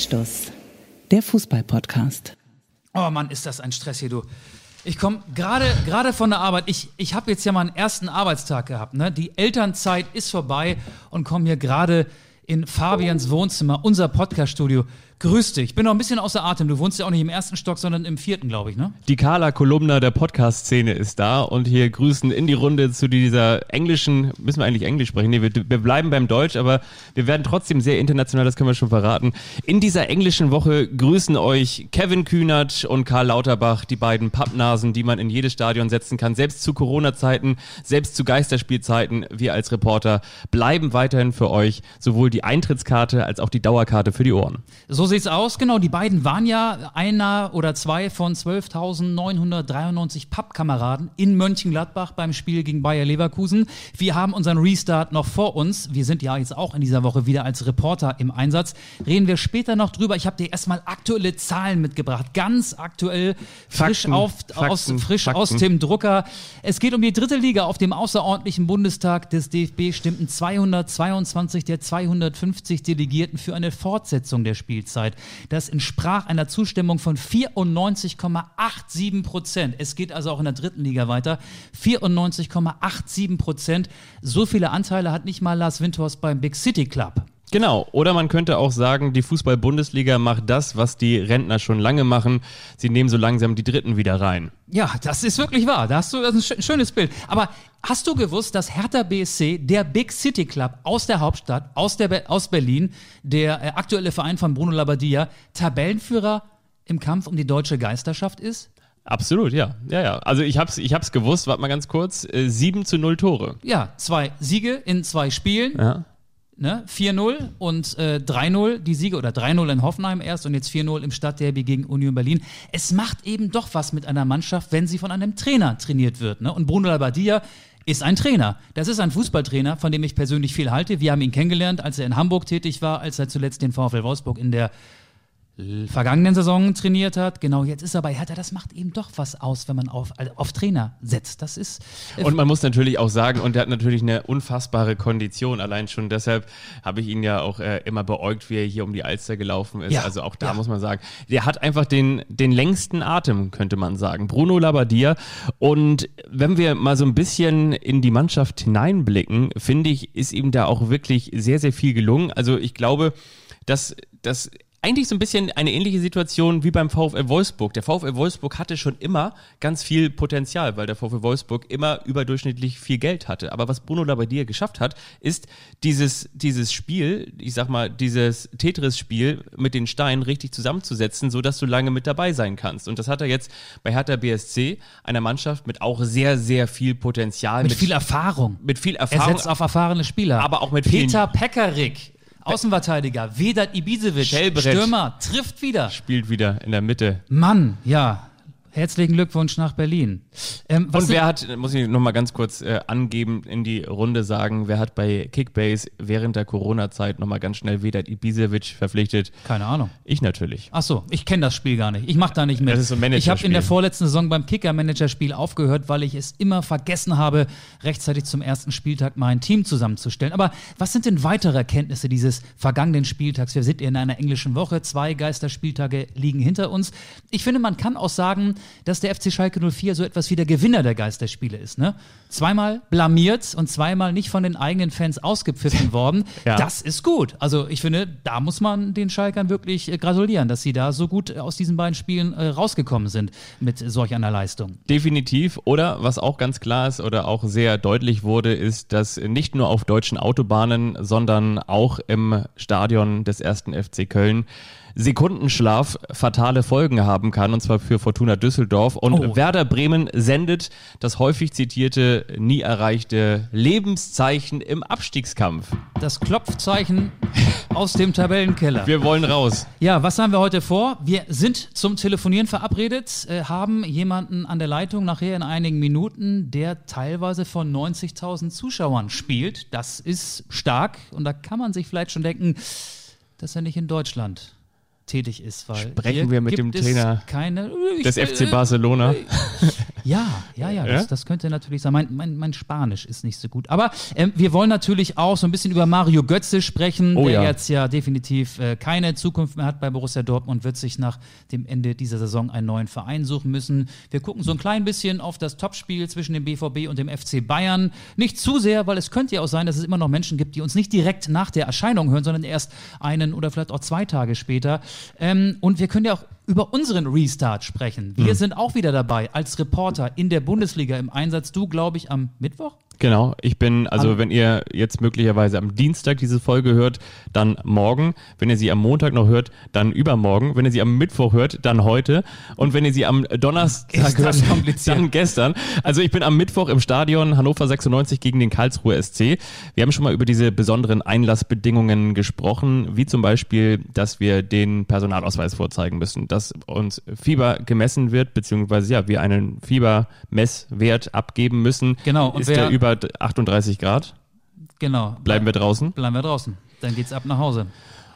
Anstoß, der Fußball-Podcast. Oh Mann, ist das ein Stress hier, du. Ich komme gerade gerade von der Arbeit. Ich, ich habe jetzt ja meinen ersten Arbeitstag gehabt. Ne? Die Elternzeit ist vorbei und komme hier gerade in Fabians Wohnzimmer, unser Podcast-Studio. Grüß dich. Ich bin noch ein bisschen außer Atem. Du wohnst ja auch nicht im ersten Stock, sondern im vierten, glaube ich, ne? Die Carla Kolumna der Podcast-Szene ist da und hier grüßen in die Runde zu dieser englischen, müssen wir eigentlich Englisch sprechen? Nee, wir, wir bleiben beim Deutsch, aber wir werden trotzdem sehr international, das können wir schon verraten. In dieser englischen Woche grüßen euch Kevin Kühnert und Karl Lauterbach, die beiden Pappnasen, die man in jedes Stadion setzen kann. Selbst zu Corona-Zeiten, selbst zu Geisterspielzeiten, wir als Reporter bleiben weiterhin für euch sowohl die Eintrittskarte als auch die Dauerkarte für die Ohren. So sieht's aus, genau. Die beiden waren ja einer oder zwei von 12.993 Pappkameraden in Mönchengladbach beim Spiel gegen Bayer Leverkusen. Wir haben unseren Restart noch vor uns. Wir sind ja jetzt auch in dieser Woche wieder als Reporter im Einsatz. Reden wir später noch drüber. Ich habe dir erstmal aktuelle Zahlen mitgebracht. Ganz aktuell, frisch, Fakten, auf, Fakten, aus, frisch Fakten. aus dem Drucker. Es geht um die dritte Liga. Auf dem außerordentlichen Bundestag des DFB stimmten 222 der 250 Delegierten für eine Fortsetzung der Spielzeit. Das entsprach einer Zustimmung von 94,87 Prozent. Es geht also auch in der dritten Liga weiter. 94,87 Prozent. So viele Anteile hat nicht mal Lars Windhorst beim Big City Club. Genau, oder man könnte auch sagen, die Fußball-Bundesliga macht das, was die Rentner schon lange machen. Sie nehmen so langsam die Dritten wieder rein. Ja, das ist wirklich wahr. Da hast du das ist ein schö- schönes Bild. Aber hast du gewusst, dass Hertha BSC, der Big City Club aus der Hauptstadt, aus, der aus Berlin, der äh, aktuelle Verein von Bruno Labbadia, Tabellenführer im Kampf um die deutsche Geisterschaft ist? Absolut, ja. Ja, ja. Also ich hab's, ich hab's gewusst, warte mal ganz kurz. Äh, 7 zu 0 Tore. Ja, zwei Siege in zwei Spielen. Ja. Ne? 4-0 und äh, 3-0 die Siege oder 3-0 in Hoffenheim erst und jetzt 4-0 im Stadtderby gegen Union Berlin. Es macht eben doch was mit einer Mannschaft, wenn sie von einem Trainer trainiert wird. Ne? Und Bruno Labbadia ist ein Trainer. Das ist ein Fußballtrainer, von dem ich persönlich viel halte. Wir haben ihn kennengelernt, als er in Hamburg tätig war, als er zuletzt den VfL Wolfsburg in der vergangenen Saison trainiert hat. Genau, jetzt ist er bei Hertha. Das macht eben doch was aus, wenn man auf, also auf Trainer setzt. Das ist äh, Und man muss natürlich auch sagen, und er hat natürlich eine unfassbare Kondition. Allein schon deshalb habe ich ihn ja auch äh, immer beäugt, wie er hier um die Alster gelaufen ist. Ja, Also auch da ja. muss man sagen, der hat einfach den, den längsten Atem, könnte man sagen. Bruno Labbadia. Und wenn wir mal so ein bisschen in die Mannschaft hineinblicken, finde ich, ist ihm da auch wirklich sehr, sehr viel gelungen. Also ich glaube, dass das eigentlich so ein bisschen eine ähnliche Situation wie beim VfL Wolfsburg. Der VfL Wolfsburg hatte schon immer ganz viel Potenzial, weil der VfL Wolfsburg immer überdurchschnittlich viel Geld hatte. Aber was Bruno Labbadia geschafft hat, ist dieses, dieses Spiel, ich sag mal, dieses Tetris-Spiel mit den Steinen richtig zusammenzusetzen, so dass du lange mit dabei sein kannst. Und das hat er jetzt bei Hertha BSC, einer Mannschaft mit auch sehr, sehr viel Potenzial, mit viel Erfahrung. mit viel Er Erfahrung. setzt auf erfahrene Spieler. Aber auch mit Peter Pekarik, Außenverteidiger, Vedat Ibisevic. Stürmer, trifft wieder. spielt wieder in der Mitte. Mann, ja. Herzlichen Glückwunsch nach Berlin. Ähm, Und wer hat, muss ich nochmal ganz kurz äh, angeben, in die Runde sagen, wer hat bei Kickbase während der Corona-Zeit nochmal ganz schnell Vedat Ibisevic verpflichtet? Keine Ahnung. Ich natürlich. Ach so, ich kenne das Spiel gar nicht. Ich mache da nicht mit. Das ist so ein ich habe in der vorletzten Saison beim Kicker-Manager-Spiel aufgehört, weil ich es immer vergessen habe, rechtzeitig zum ersten Spieltag mein Team zusammenzustellen. Aber was sind denn weitere Erkenntnisse dieses vergangenen Spieltags? Wir sind in einer englischen Woche, zwei Geisterspieltage liegen hinter uns. Ich finde, man kann auch sagen, dass der FC Schalke 04 so etwas wie der Gewinner der Geisterspiele ist. Ne? Zweimal blamiert und zweimal nicht von den eigenen Fans ausgepfiffen worden. Ja. Das ist gut. Also ich finde, da muss man den Schalkern wirklich äh, gratulieren, dass sie da so gut äh, aus diesen beiden Spielen äh, rausgekommen sind mit solch einer Leistung. Definitiv. Oder was auch ganz klar ist oder auch sehr deutlich wurde, ist, dass nicht nur auf deutschen Autobahnen, sondern auch im Stadion des ersten FC Köln Sekundenschlaf fatale Folgen haben kann, und zwar für Fortuna Düsseldorf. Und Oh. Werder Bremen sendet das häufig zitierte, nie erreichte Lebenszeichen im Abstiegskampf. Das Klopfzeichen aus dem Tabellenkeller. Wir wollen raus. Ja, was haben wir heute vor? Wir sind zum Telefonieren verabredet, äh, haben jemanden an der Leitung nachher in einigen Minuten, der teilweise von 90.000 Zuschauern spielt. Das ist stark und da kann man sich vielleicht schon denken, dass er nicht in Deutschland tätig ist. Weil Sprechen wir mit dem Trainer keine, Des FC Barcelona. Ja, ja, ja? Das, das könnte natürlich sein. Mein, mein, mein Spanisch ist nicht so gut. Aber ähm, wir wollen natürlich auch so ein bisschen über Mario Götze sprechen, Oh der jetzt ja definitiv äh, keine Zukunft mehr hat bei Borussia Dortmund, wird sich nach dem Ende dieser Saison einen neuen Verein suchen müssen. Wir gucken so ein klein bisschen auf das Topspiel zwischen dem BVB und dem FC Bayern. Nicht zu sehr, weil es könnte ja auch sein, dass es immer noch Menschen gibt, die uns nicht direkt nach der Erscheinung hören, sondern erst einen oder vielleicht auch zwei Tage später. Ähm, und wir können ja auch über unseren Restart sprechen. Wir sind auch wieder dabei als Reporter in der Bundesliga im Einsatz. Du, glaube ich, am Mittwoch? Genau, ich bin, also wenn ihr jetzt möglicherweise am Dienstag diese Folge hört, dann morgen. Wenn ihr sie am Montag noch hört, dann übermorgen. Wenn ihr sie am Mittwoch hört, dann heute. Und wenn ihr sie am Donnerstag hört, dann gestern. Also ich bin am Mittwoch im Stadion Hannover 96 gegen den Karlsruhe SC. Wir haben schon mal über diese besonderen Einlassbedingungen gesprochen, wie zum Beispiel, dass wir den Personalausweis vorzeigen müssen, dass uns Fieber gemessen wird, beziehungsweise ja, wir einen Fiebermesswert abgeben müssen. Genau, und Ist wer- der über 38 Grad? Genau. Bleiben wir draußen. Bleiben wir draußen. Dann geht's ab nach Hause.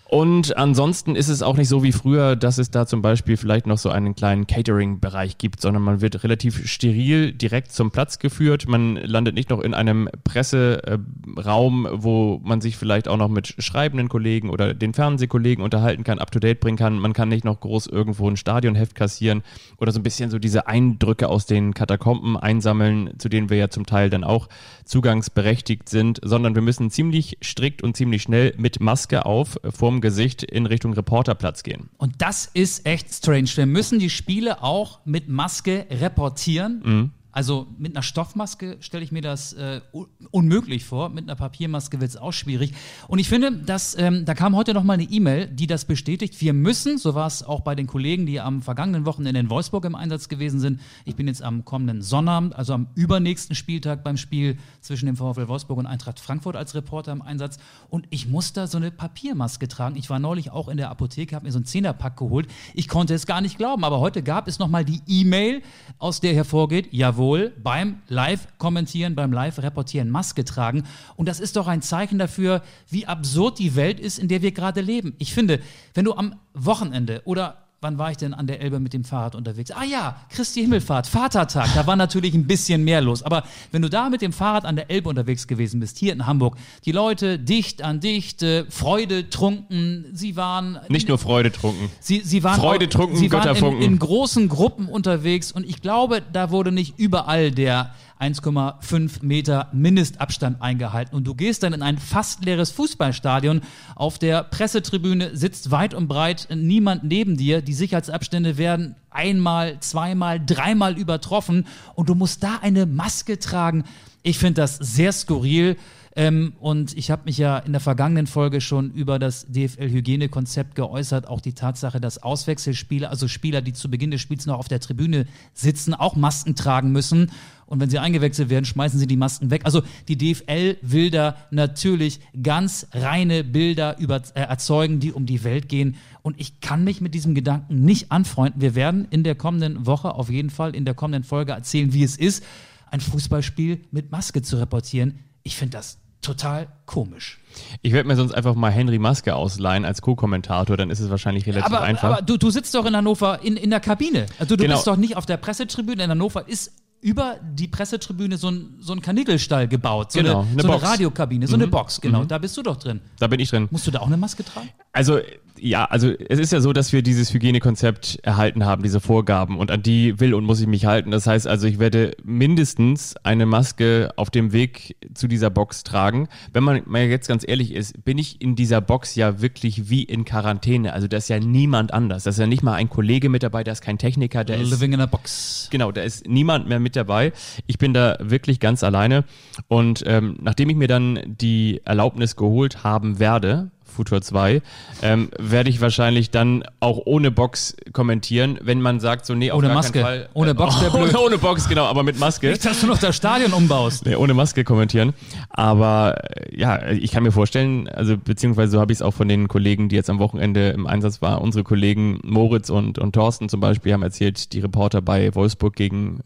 Und ansonsten ist es auch nicht so wie früher, dass es da zum Beispiel vielleicht noch so einen kleinen Catering-Bereich gibt, sondern man wird relativ steril direkt zum Platz geführt. Man landet nicht noch in einem Presseraum, wo man sich vielleicht auch noch mit schreibenden Kollegen oder den Fernsehkollegen unterhalten kann, up-to-date bringen kann. Man kann nicht noch groß irgendwo ein Stadionheft kassieren oder so ein bisschen so diese Eindrücke aus den Katakomben einsammeln, zu denen wir ja zum Teil dann auch zugangsberechtigt sind, sondern wir müssen ziemlich strikt und ziemlich schnell mit Maske auf vorm Gesicht in Richtung Reporterplatz gehen. Und das ist echt strange. Wir müssen die Spiele auch mit Maske reportieren. Also mit einer Stoffmaske stelle ich mir das äh, un unmöglich vor. Mit einer Papiermaske wird es auch schwierig. Und ich finde, dass, ähm, da kam heute noch mal eine E-Mail, die das bestätigt. Wir müssen, so war es auch bei den Kollegen, die am vergangenen Wochenende in Wolfsburg im Einsatz gewesen sind. Ich bin jetzt am kommenden Sonnabend, also am übernächsten Spieltag beim Spiel zwischen dem VfL Wolfsburg und Eintracht Frankfurt als Reporter im Einsatz. Und ich muss da so eine Papiermaske tragen. Ich war neulich auch in der Apotheke, habe mir so einen Zehnerpack geholt. Ich konnte es gar nicht glauben, aber heute gab es noch mal die E-Mail, aus der hervorgeht, jawohl, beim Live-Kommentieren, beim Live-Reportieren Maske tragen. Und das ist doch ein Zeichen dafür, wie absurd die Welt ist, in der wir gerade leben. Ich finde, wenn du am Wochenende oder Wann war ich denn an der Elbe mit dem Fahrrad unterwegs? Ah ja, Christi Himmelfahrt, Vatertag. Da war natürlich ein bisschen mehr los. Aber wenn du da mit dem Fahrrad an der Elbe unterwegs gewesen bist, hier in Hamburg, die Leute dicht an dicht, äh, Freude trunken, sie waren Nicht nur Freude trunken. Sie, sie waren, Freude auch, trunken, sie waren in, in großen Gruppen unterwegs und ich glaube, da wurde nicht überall der 1,5 Meter Mindestabstand eingehalten. Und du gehst dann in ein fast leeres Fußballstadion. Auf der Pressetribüne sitzt weit und breit niemand neben dir. Die Sicherheitsabstände werden einmal, zweimal, dreimal übertroffen und du musst da eine Maske tragen. Ich finde das sehr skurril. Ähm, und ich habe mich ja in der vergangenen Folge schon über das DFL-Hygienekonzept geäußert. Auch die Tatsache, dass Auswechselspieler, also Spieler, die zu Beginn des Spiels noch auf der Tribüne sitzen, auch Masken tragen müssen. Und wenn sie eingewechselt werden, schmeißen sie die Masken weg. Also die DFL will da natürlich ganz reine Bilder über, äh, erzeugen, die um die Welt gehen. Und ich kann mich mit diesem Gedanken nicht anfreunden. Wir werden in der kommenden Woche auf jeden Fall in der kommenden Folge erzählen, wie es ist, ein Fußballspiel mit Maske zu reportieren. Ich finde das total komisch. Ich werde mir sonst einfach mal Henry Maske ausleihen als Co-Kommentator, dann ist es wahrscheinlich relativ Aber, einfach. aber du, du sitzt doch in Hannover in, in der Kabine. Also du Genau. bist doch nicht auf der Pressetribüne. In Hannover ist über die Pressetribüne so ein, so ein Kanickelstall gebaut. So Genau, eine, eine so eine. Mhm. Radiokabine, so eine Box, genau. Da bist du doch drin. da bin ich drin. Musst du da auch eine Maske tragen? Also ja, also es ist ja so, dass wir dieses Hygienekonzept erhalten haben, diese Vorgaben und an die will und muss ich mich halten. Das heißt also, ich werde mindestens eine Maske auf dem Weg zu dieser Box tragen. Wenn man mal jetzt ganz ehrlich ist, bin ich in dieser Box ja wirklich wie in Quarantäne. Also da ist ja niemand anders. Da ist ja nicht mal ein Kollege mit dabei, da ist kein Techniker, der ist Living in a box. Genau, da ist niemand mehr mit dabei. Ich bin da wirklich ganz alleine. Und ähm, nachdem ich mir dann die Erlaubnis geholt haben werde, Futur 2, ähm, werde ich wahrscheinlich dann auch ohne Box kommentieren, wenn man sagt, so nee, auf Ohne gar Maske. Fall. Ohne Box wär blöd. ohne, ohne Box, genau, aber mit Maske. Nicht, dass du noch das Stadion umbaust. Nee, ohne Maske kommentieren. Aber äh, ja, ich kann mir vorstellen, also beziehungsweise so habe ich es auch von den Kollegen, die jetzt am Wochenende im Einsatz waren, unsere Kollegen Moritz und, und Thorsten zum Beispiel haben erzählt, die Reporter bei Wolfsburg gegen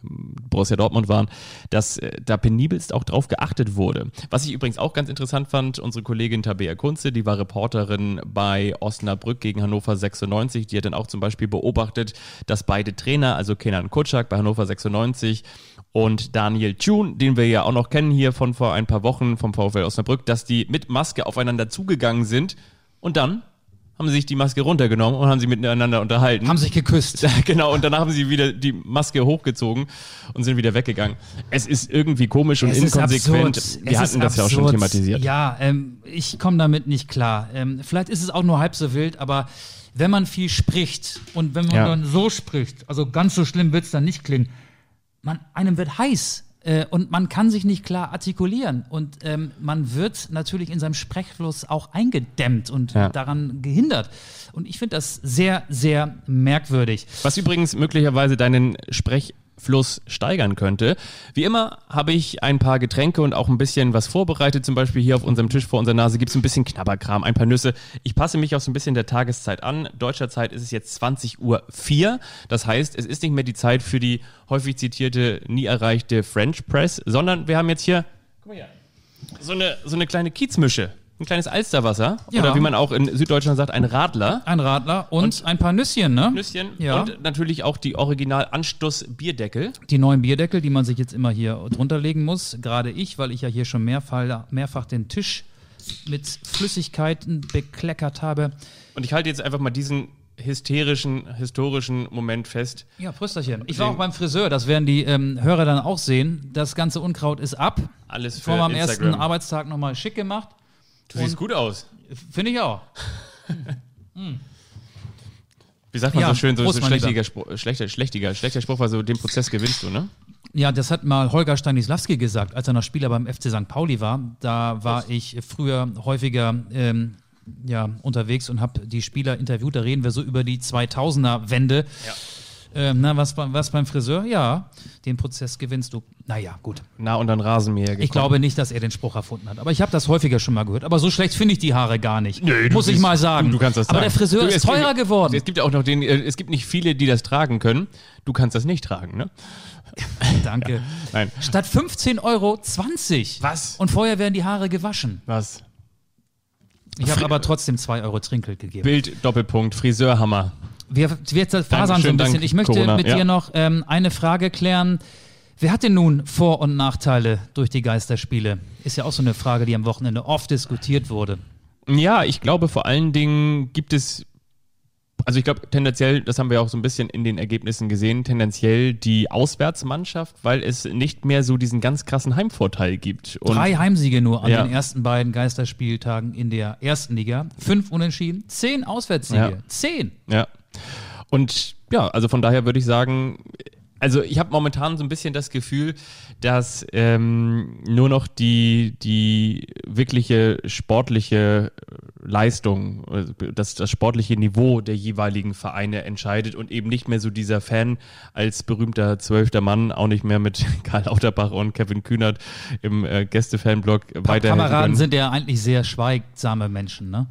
Borussia Dortmund waren, dass äh, da penibelst auch drauf geachtet wurde. Was ich übrigens auch ganz interessant fand, unsere Kollegin Tabea Kunze, die war Reporterin bei Osnabrück gegen Hannover 96, die hat dann auch zum Beispiel beobachtet, dass beide Trainer, also Kenan Kutschak bei Hannover 96 und Daniel Thune, den wir ja auch noch kennen hier von vor ein paar Wochen vom VfL Osnabrück, dass die mit Maske aufeinander zugegangen sind und dann haben sie sich die Maske runtergenommen und haben sie miteinander unterhalten. Haben sich geküsst. genau, und danach haben sie wieder die Maske hochgezogen und sind wieder weggegangen. Es ist irgendwie komisch und Es inkonsequent. Wir Es hatten das ja auch schon thematisiert. Ja, ähm, ich komme damit nicht klar. Ähm, vielleicht ist es auch nur halb so wild, aber wenn man viel spricht und wenn man Ja. dann so spricht, also ganz so schlimm wird es dann nicht klingen, man, einem wird heiß. Äh, Und man kann sich nicht klar artikulieren. Und ähm, man wird natürlich in seinem Sprechfluss auch eingedämmt und Ja. daran gehindert. Und ich finde das sehr, sehr merkwürdig. Was übrigens möglicherweise deinen Sprechfluss steigern könnte. Wie immer habe ich ein paar Getränke und auch ein bisschen was vorbereitet. Zum Beispiel hier auf unserem Tisch vor unserer Nase gibt es ein bisschen Knabberkram, ein paar Nüsse. Ich passe mich auch so ein bisschen der Tageszeit an. Deutscher Zeit ist es jetzt 20.04 Uhr. Das heißt, es ist nicht mehr die Zeit für die häufig zitierte, nie erreichte French Press, sondern wir haben jetzt hier, guck mal hier, so eine, so eine kleine Kiezmische. Ein kleines Alsterwasser. Ja. Oder wie man auch in Süddeutschland sagt, ein Radler. Ein Radler und, ein paar Nüsschen, ne? Nüsschen Ja. und natürlich auch die original Anstoß Bierdeckel. Die neuen Bierdeckel, die man sich jetzt immer hier drunter legen muss. Gerade ich, weil ich ja hier schon mehrfach, mehrfach den Tisch mit Flüssigkeiten bekleckert habe. Und ich halte jetzt einfach mal diesen hysterischen, historischen Moment fest. Ja, Prösterchen. Ich war auch beim Friseur, das werden die ähm, Hörer dann auch sehen. Das ganze Unkraut ist ab. Alles für Vor meinem ersten Instagram. Arbeitstag nochmal schick gemacht. Du siehst gut aus. Finde ich auch. Wie sagt man Ja, so schön, so, Prost, so schlechtiger, Spruch, schlechter, schlechter, schlechter Spruch war so, den Prozess gewinnst du, ne? Ja, das hat mal Holger Stanislawski gesagt, als er noch Spieler beim FC St. Pauli war. Da war ich früher häufiger ähm, ja, unterwegs und habe die Spieler interviewt. Da reden wir so über die 2000er-Wende. Ähm, na, was, beim- was beim Friseur? Ja, den Prozess gewinnst du. Naja, gut. Na, und dann Rasenmäher gekommen. Ich glaube nicht, dass er den Spruch erfunden hat. Aber ich habe das häufiger schon mal gehört. Aber so schlecht finde ich die Haare gar nicht. Du Muss ich mal sagen. Du, kannst das Aber sagen. der Friseur du, ist es gibt- teurer geworden. Es gibt ja auch noch den, äh, es gibt nicht viele, die das tragen können. Du kannst das nicht tragen, ne? Danke. Nein. Statt 15 Euro 20. Was? Und vorher werden die Haare gewaschen. Was? Ich habe aber trotzdem 2 Euro Trinkgeld gegeben. Bild, Doppelpunkt, Friseurhammer. Wir, wir fasern so ein bisschen. Dank Ich möchte Corona, mit ja. dir noch ähm, eine Frage klären. Wer hat denn nun Vor- und Nachteile durch die Geisterspiele? Ist ja auch so eine Frage, die am Wochenende oft diskutiert wurde. Ja, ich glaube vor allen Dingen gibt es, also ich glaube tendenziell, das haben wir auch so ein bisschen in den Ergebnissen gesehen, tendenziell die Auswärtsmannschaft, weil es nicht mehr so diesen ganz krassen Heimvorteil gibt. Und Drei Heimsiege nur an Ja. den ersten beiden Geisterspieltagen in der ersten Liga. Fünf Unentschieden, zehn Auswärtssiege. Ja. Zehn. Ja. Und ja, also von daher würde ich sagen, also ich habe momentan so ein bisschen das Gefühl, dass ähm, nur noch die, die wirkliche sportliche Leistung, also das, das sportliche Niveau der jeweiligen Vereine entscheidet und eben nicht mehr so dieser Fan als berühmter zwölfter Mann, auch nicht mehr mit Karl Lauterbach und Kevin Kühnert im äh, Gäste-Fanblog weiterhin. Kameraden sind ja eigentlich sehr schweigsame Menschen, ne?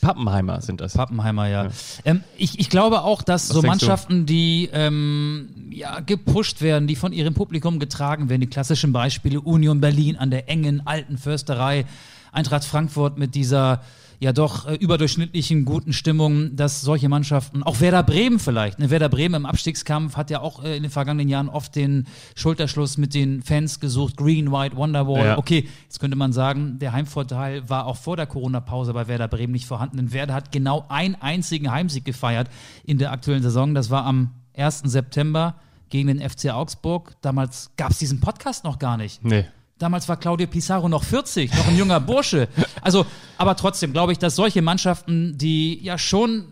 Pappenheimer sind das. Pappenheimer, ja. Ähm, ich, ich glaube auch, dass so denkst du? Mannschaften, die ähm, ja, gepusht werden, die von ihrem Publikum getragen werden, die klassischen Beispiele Union Berlin an der engen alten Försterei, Eintracht Frankfurt mit dieser ja doch äh, überdurchschnittlichen guten Stimmung, dass solche Mannschaften, auch Werder Bremen vielleicht, ne? Werder Bremen im Abstiegskampf hat ja auch äh, in den vergangenen Jahren oft den Schulterschluss mit den Fans gesucht, Green, White, Wonderwall. Ja. Okay, jetzt könnte man sagen, der Heimvorteil war auch vor der Corona-Pause bei Werder Bremen nicht vorhanden, denn Werder hat genau einen einzigen Heimsieg gefeiert in der aktuellen Saison. Das war am 1. September gegen den FC Augsburg. Damals gab es diesen Podcast noch gar nicht. Nee. Damals war Claudio Pizarro noch 40, noch ein junger Bursche. Also, aber trotzdem glaube ich, dass solche Mannschaften, die ja schon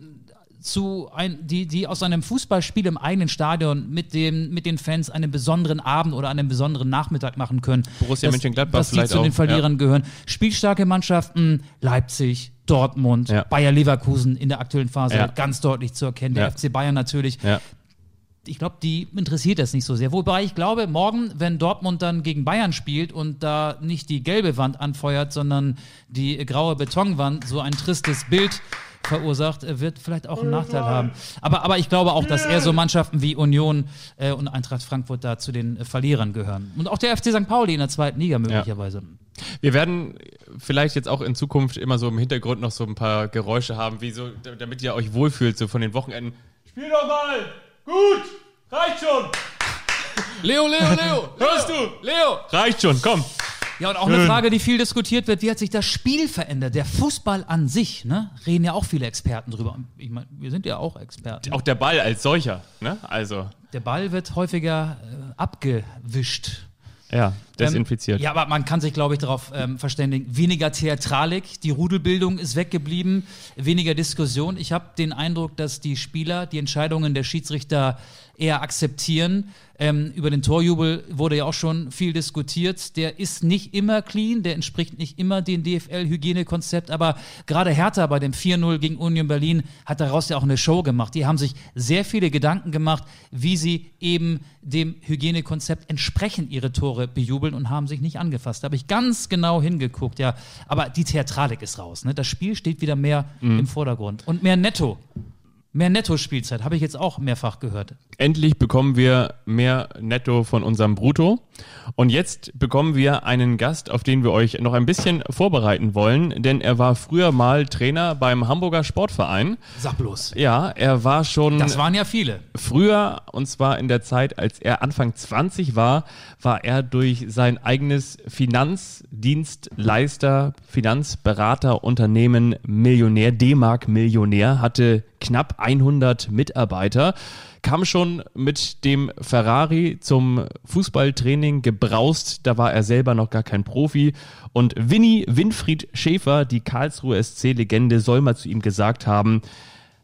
zu ein, die, die aus einem Fußballspiel im eigenen Stadion mit dem, mit den Fans einen besonderen Abend oder einen besonderen Nachmittag machen können. Borussia dass, Mönchengladbach dass die vielleicht zu den auch, Verlierern gehören. Spielstarke Mannschaften, Leipzig, Dortmund, Ja. Bayer Leverkusen in der aktuellen Phase Ja. ganz deutlich zu erkennen. Der Ja. FC Bayern natürlich Ja. Ich glaube, die interessiert das nicht so sehr. Wobei ich glaube, morgen, wenn Dortmund dann gegen Bayern spielt und da nicht die gelbe Wand anfeuert, sondern die graue Betonwand, so ein tristes Bild verursacht, äh, wird vielleicht auch einen Nachteil haben. Aber, aber ich glaube auch, dass eher so Mannschaften wie Union äh, und Eintracht Frankfurt da zu den äh, Verlierern gehören. Und auch der FC St. Pauli in der zweiten Liga möglicherweise. Wir werden vielleicht jetzt auch in Zukunft immer so im Hintergrund noch so ein paar Geräusche haben, wie so, damit ihr euch wohlfühlt, so von den Wochenenden. Spiel doch mal! Gut! Reicht schon! Leo, Leo, Leo! Hörst du? Leo! Reicht schon, komm! Ja, und auch eine Frage, die viel diskutiert wird, wie hat sich das Spiel verändert? Der Fußball an sich, ne? Reden ja auch viele Experten drüber. Ich meine, wir sind ja auch Experten. Auch der Ball als solcher, ne? Also. Der Ball wird häufiger äh, abgewischt. Ja, desinfiziert. Ähm, ja, aber man kann sich, glaube ich, darauf ähm, verständigen. Weniger Theatralik, die Rudelbildung ist weggeblieben, weniger Diskussion. Ich habe den Eindruck, dass die Spieler die Entscheidungen der Schiedsrichter eher akzeptieren. Ähm, über den Torjubel wurde ja auch schon viel diskutiert. Der ist nicht immer clean, der entspricht nicht immer dem DFL-Hygienekonzept, aber gerade Hertha bei dem 4-0 gegen Union Berlin hat daraus ja auch eine Show gemacht. Die haben sich sehr viele Gedanken gemacht, wie sie eben dem Hygienekonzept entsprechend ihre Tore bejubeln und haben sich nicht angefasst. Da habe ich ganz genau hingeguckt, ja. Aber die Theatralik ist raus. Ne? Das Spiel steht wieder mehr mhm. im Vordergrund und mehr netto. Mehr Netto-Spielzeit, habe ich jetzt auch mehrfach gehört. Endlich bekommen wir mehr Netto von unserem Brutto. Und jetzt bekommen wir einen Gast, auf den wir euch noch ein bisschen vorbereiten wollen, denn er war früher mal Trainer beim Hamburger Sportverein. Sag bloß. Ja, er war schon. Das waren ja viele. Früher, und zwar in der Zeit, als er Anfang 20 war, war er durch sein eigenes Finanzdienstleister, Finanzberaterunternehmen Millionär, D-Mark-Millionär, hatte knapp 100 Mitarbeiter, kam schon mit dem Ferrari zum Fußballtraining gebraust. Da war er selber noch gar kein Profi. Und Winnie Winfried Schäfer, die Karlsruhe SC-Legende, soll mal zu ihm gesagt haben,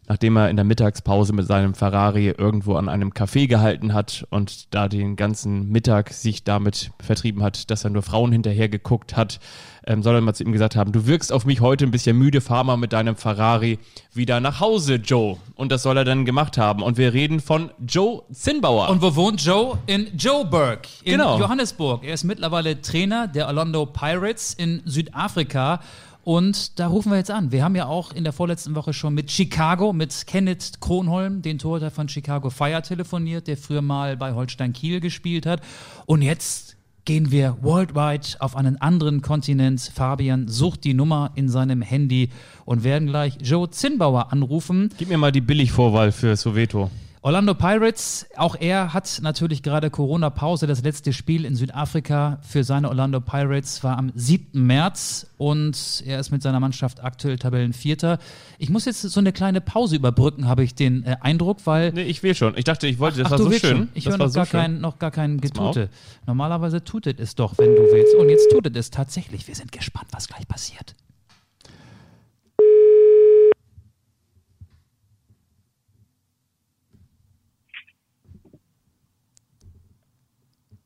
nachdem er in der Mittagspause mit seinem Ferrari irgendwo an einem Café gehalten hat und da den ganzen Mittag sich damit vertrieben hat, dass er nur Frauen hinterher geguckt hat, ähm, soll er mal zu ihm gesagt haben, du wirkst auf mich heute ein bisschen müde, fahr mal mit deinem Ferrari wieder nach Hause, Joe. Und das soll er dann gemacht haben. Und wir reden von Joe Zinnbauer. Und wo wohnt Joe? In Joburg, in genau. Johannesburg. Er ist mittlerweile Trainer der Orlando Pirates in Südafrika und da rufen wir jetzt an. Wir haben ja auch in der vorletzten Woche schon mit Chicago, mit Kenneth Kronholm, den Torhüter von Chicago Fire, telefoniert, der früher mal bei Holstein Kiel gespielt hat. Und jetzt gehen wir worldwide auf einen anderen Kontinent. Fabian sucht die Nummer in seinem Handy und werden gleich Joe Zinnbauer anrufen. Gib mir mal die Billigvorwahl für Soweto. Orlando Pirates, auch er hat natürlich gerade Corona-Pause. Das letzte Spiel in Südafrika für seine Orlando Pirates war am 7. März und er ist mit seiner Mannschaft aktuell Tabellenvierter. Ich muss jetzt so eine kleine Pause überbrücken, habe ich den äh, Eindruck, weil. Nee, ich will schon. Ich dachte, ich wollte, das ach, war so schön. Schon. Ich höre noch, so kein, noch gar kein Getute. Normalerweise tutet es doch, wenn du willst. Und jetzt tutet es tatsächlich. Wir sind gespannt, was gleich passiert.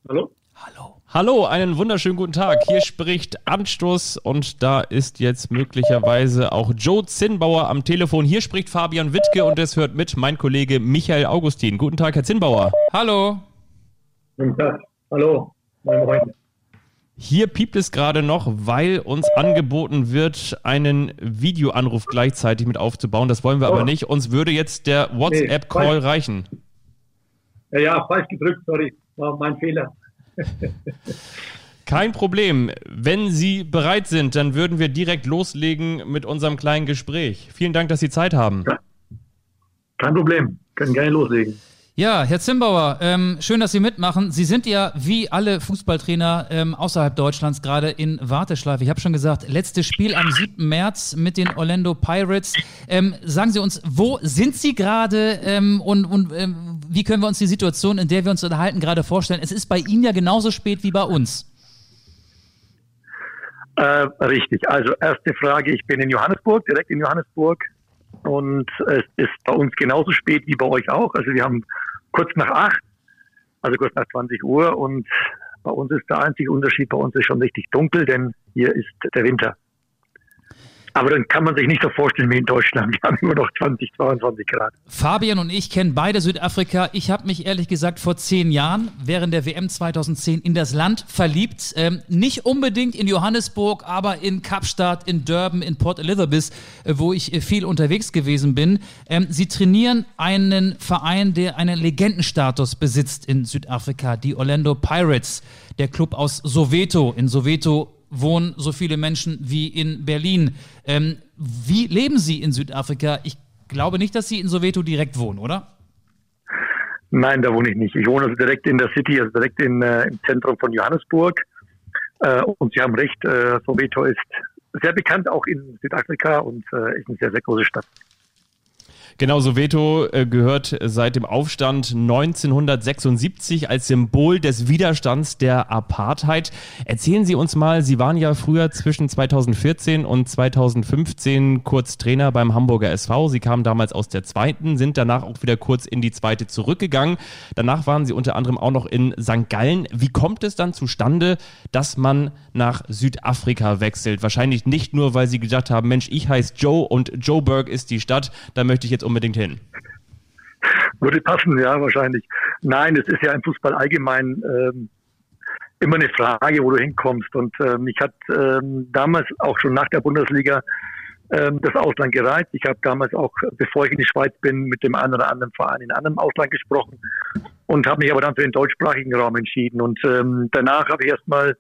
Hallo? Hallo. Hallo, einen wunderschönen guten Tag. Hier spricht Anstoß und da ist jetzt möglicherweise auch Joe Zinnbauer am Telefon. Hier spricht Fabian Wittke und es hört mit mein Kollege Michael Augustin. Guten Tag, Herr Zinnbauer. Hallo. Guten Tag. Hallo. Moin, moin. Hier piept es gerade noch, weil uns angeboten wird, einen Videoanruf gleichzeitig mit aufzubauen. Das wollen wir oh. aber nicht. Uns würde jetzt der WhatsApp-Call nee, reichen. Ja, ja, falsch gedrückt, sorry war mein Fehler. Kein Problem. Wenn Sie bereit sind, dann würden wir direkt loslegen mit unserem kleinen Gespräch. Vielen Dank, dass Sie Zeit haben. Kein Problem. Können gerne loslegen. Ja, Herr Zimbauer, ähm, schön, dass Sie mitmachen. Sie sind ja wie alle Fußballtrainer ähm, außerhalb Deutschlands gerade in Warteschleife. Ich habe schon gesagt, letztes Spiel am 7. März mit den Orlando Pirates. Ähm, sagen Sie uns, wo sind Sie gerade ähm, und, und ähm, wie können wir uns die Situation, in der wir uns unterhalten, gerade vorstellen? Es ist bei Ihnen ja genauso spät wie bei uns. Äh, richtig. Also erste Frage, ich bin in Johannesburg, direkt in Johannesburg. Und es ist bei uns genauso spät wie bei euch auch. Also wir haben kurz nach acht, also kurz nach 20 Uhr. Und bei uns ist der einzige Unterschied, bei uns ist schon richtig dunkel, denn hier ist der Winter. Aber dann kann man sich nicht so vorstellen wie in Deutschland. Wir haben immer noch 20, 22 Grad. Fabian und ich kennen beide Südafrika. Ich habe mich ehrlich gesagt vor zehn Jahren während der WM 2010 in das Land verliebt. Ähm, nicht unbedingt in Johannesburg, aber in Kapstadt, in Durban, in Port Elizabeth, äh, wo ich äh, viel unterwegs gewesen bin. Ähm, sie trainieren einen Verein, der einen Legendenstatus besitzt in Südafrika, die Orlando Pirates, der Club aus Soweto. In Soweto wohnen so viele Menschen wie in Berlin. Ähm, wie leben Sie in Südafrika? Ich glaube nicht, dass Sie in Soweto direkt wohnen, oder? Nein, da wohne ich nicht. Ich wohne also direkt in der City, also direkt in, äh, im Zentrum von Johannesburg. Äh, und Sie haben recht, äh, Soweto ist sehr bekannt auch in Südafrika und äh, ist eine sehr, sehr große Stadt. Genau, Soweto äh, gehört seit dem Aufstand 1976 als Symbol des Widerstands der Apartheid. Erzählen Sie uns mal, Sie waren ja früher zwischen 2014 und 2015 kurz Trainer beim Hamburger SV. Sie kamen damals aus der zweiten, sind danach auch wieder kurz in die zweite zurückgegangen. Danach waren Sie unter anderem auch noch in St. Gallen. Wie kommt es dann zustande, dass man nach Südafrika wechselt? Wahrscheinlich nicht nur, weil Sie gedacht haben, Mensch, ich heiße Joe und Joburg ist die Stadt, da möchte ich jetzt unbedingt hin? Würde passen, ja, wahrscheinlich. Nein, es ist ja im Fußball allgemein ähm, immer eine Frage, wo du hinkommst. Und ähm, ich hatte ähm, damals auch schon nach der Bundesliga ähm, das Ausland gereizt. Ich habe damals auch, bevor ich in die Schweiz bin, mit dem einen oder anderen Verein in einem Ausland gesprochen und habe mich aber dann für den deutschsprachigen Raum entschieden. Und ähm, danach habe ich erstmal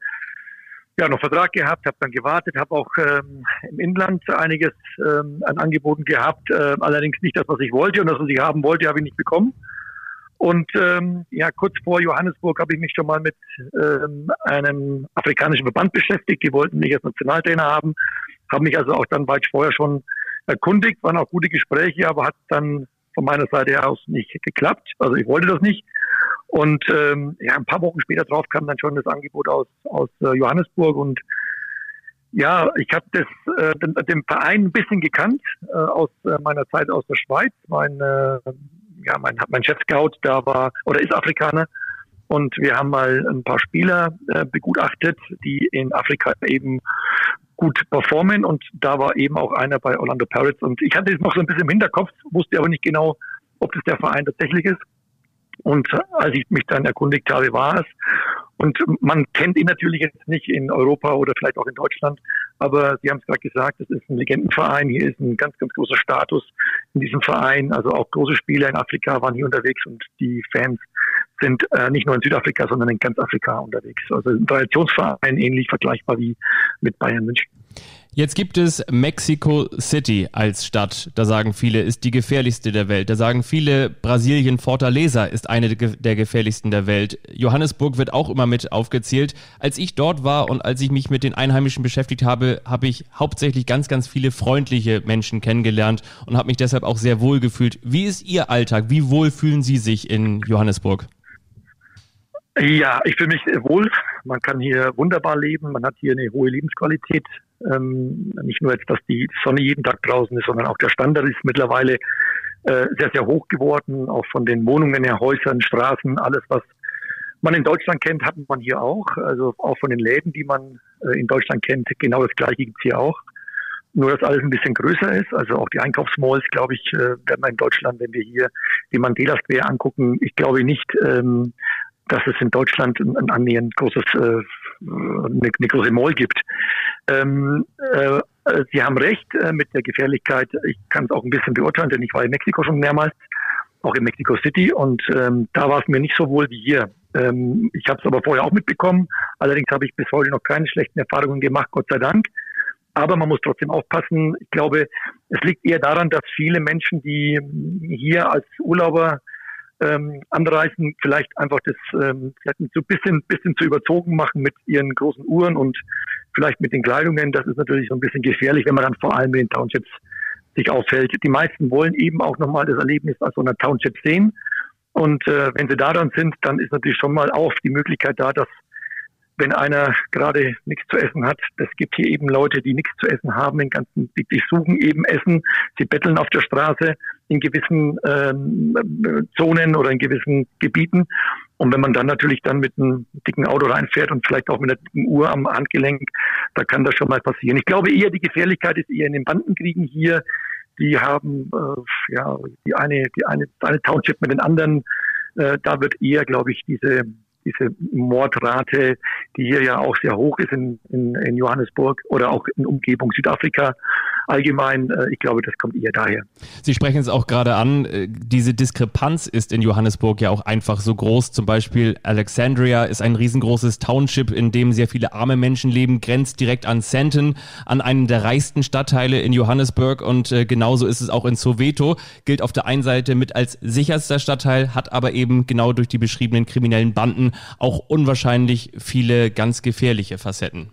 ja, noch Vertrag gehabt, habe dann gewartet, habe auch ähm, im Inland einiges ähm, an Angeboten gehabt, äh, allerdings nicht das, was ich wollte und das, was ich haben wollte, habe ich nicht bekommen. Und ähm, ja, kurz vor Johannesburg habe ich mich schon mal mit ähm, einem afrikanischen Verband beschäftigt. Die wollten mich als Nationaltrainer haben, haben mich also auch dann weit vorher schon erkundigt, waren auch gute Gespräche, aber hat dann von meiner Seite aus nicht geklappt. Also ich wollte das nicht. Und ähm, ja, ein paar Wochen später drauf kam dann schon das Angebot aus, aus äh, Johannesburg und ja, ich habe äh, den, den, Verein ein bisschen gekannt äh, aus äh, meiner Zeit aus der Schweiz. Mein, äh, ja, mein, mein Chef-Scout da war oder ist Afrikaner und wir haben mal ein paar Spieler äh, begutachtet, die in Afrika eben gut performen und da war eben auch einer bei Orlando Pirates und ich hatte es noch so ein bisschen im Hinterkopf, wusste aber nicht genau, ob das der Verein tatsächlich ist. Und als ich mich dann erkundigt habe, war es. Und man kennt ihn natürlich jetzt nicht in Europa oder vielleicht auch in Deutschland, aber Sie haben es gerade gesagt, es ist ein Legendenverein, hier ist ein ganz, ganz großer Status in diesem Verein. Also auch große Spieler in Afrika waren hier unterwegs und die Fans sind äh, nicht nur in Südafrika, sondern in ganz Afrika unterwegs. Also ein Traditionsverein, ähnlich vergleichbar wie mit Bayern München. Jetzt gibt es Mexico City als Stadt. Da sagen viele, ist die gefährlichste der Welt. Da sagen viele, Brasilien Fortaleza ist eine der gefährlichsten der Welt. Johannesburg wird auch immer mit aufgezählt. Als ich dort war und als ich mich mit den Einheimischen beschäftigt habe, habe ich hauptsächlich ganz, ganz viele freundliche Menschen kennengelernt und habe mich deshalb auch sehr wohl gefühlt. Wie ist Ihr Alltag? Wie wohl fühlen Sie sich in Johannesburg? Ja, ich fühle mich wohl. Man kann hier wunderbar leben. Man hat hier eine hohe Lebensqualität. Ähm, nicht nur jetzt, dass die Sonne jeden Tag draußen ist, sondern auch der Standard ist mittlerweile äh, sehr, sehr hoch geworden. Auch von den Wohnungen her, Häusern, Straßen, alles, was man in Deutschland kennt, hat man hier auch. Also auch von den Läden, die man äh, in Deutschland kennt, genau das Gleiche gibt's hier auch. Nur, dass alles ein bisschen größer ist. Also auch die Einkaufsmalls, glaube ich, äh, werden wir in Deutschland, wenn wir hier die Mandela Square angucken, ich glaube nicht, ähm, dass es in Deutschland ein, annähernd großes, äh, eine, eine große Mall gibt. Ähm, äh, Sie haben recht äh, mit der Gefährlichkeit. Ich kann es auch ein bisschen beurteilen, denn ich war in Mexiko schon mehrmals, auch in Mexico City, und ähm, da war es mir nicht so wohl wie hier. Ähm, ich habe es aber vorher auch mitbekommen. Allerdings habe ich bis heute noch keine schlechten Erfahrungen gemacht, Gott sei Dank. Aber man muss trotzdem aufpassen. Ich glaube, es liegt eher daran, dass viele Menschen, die hier als Urlauber ähm, anreißen, vielleicht einfach das ähm, vielleicht so ein bisschen, bisschen zu überzogen machen mit ihren großen Uhren und vielleicht mit den Kleidungen. Das ist natürlich so ein bisschen gefährlich, wenn man dann vor allem in den Townships sich auffällt. Die meisten wollen eben auch nochmal das Erlebnis aus so einer Township sehen. Und äh, wenn sie da dann sind, dann ist natürlich schon mal auch die Möglichkeit da, dass wenn einer gerade nichts zu essen hat, das gibt hier eben Leute, die nichts zu essen haben, in ganzen, die, die suchen eben Essen, sie betteln auf der Straße in gewissen ähm, Zonen oder in gewissen Gebieten. Und wenn man dann natürlich dann mit einem dicken Auto reinfährt und vielleicht auch mit einer dicken Uhr am Handgelenk, da kann das schon mal passieren. Ich glaube eher, die Gefährlichkeit ist eher in den Bandenkriegen hier. Die haben äh, ja die eine, die eine, eine Township mit den anderen. Äh, da wird eher, glaube ich, diese diese Mordrate, die hier ja auch sehr hoch ist in, in, in Johannesburg oder auch in Umgebung Südafrika, allgemein, äh, ich glaube, das kommt eher daher. Sie sprechen es auch gerade an, äh, diese Diskrepanz ist in Johannesburg ja auch einfach so groß. Zum Beispiel Alexandria ist ein riesengroßes Township, in dem sehr viele arme Menschen leben, grenzt direkt an Sandton, an einen der reichsten Stadtteile in Johannesburg und äh, genauso ist es auch in Soweto, gilt auf der einen Seite mit als sicherster Stadtteil, hat aber eben genau durch die beschriebenen kriminellen Banden auch unwahrscheinlich viele ganz gefährliche Facetten.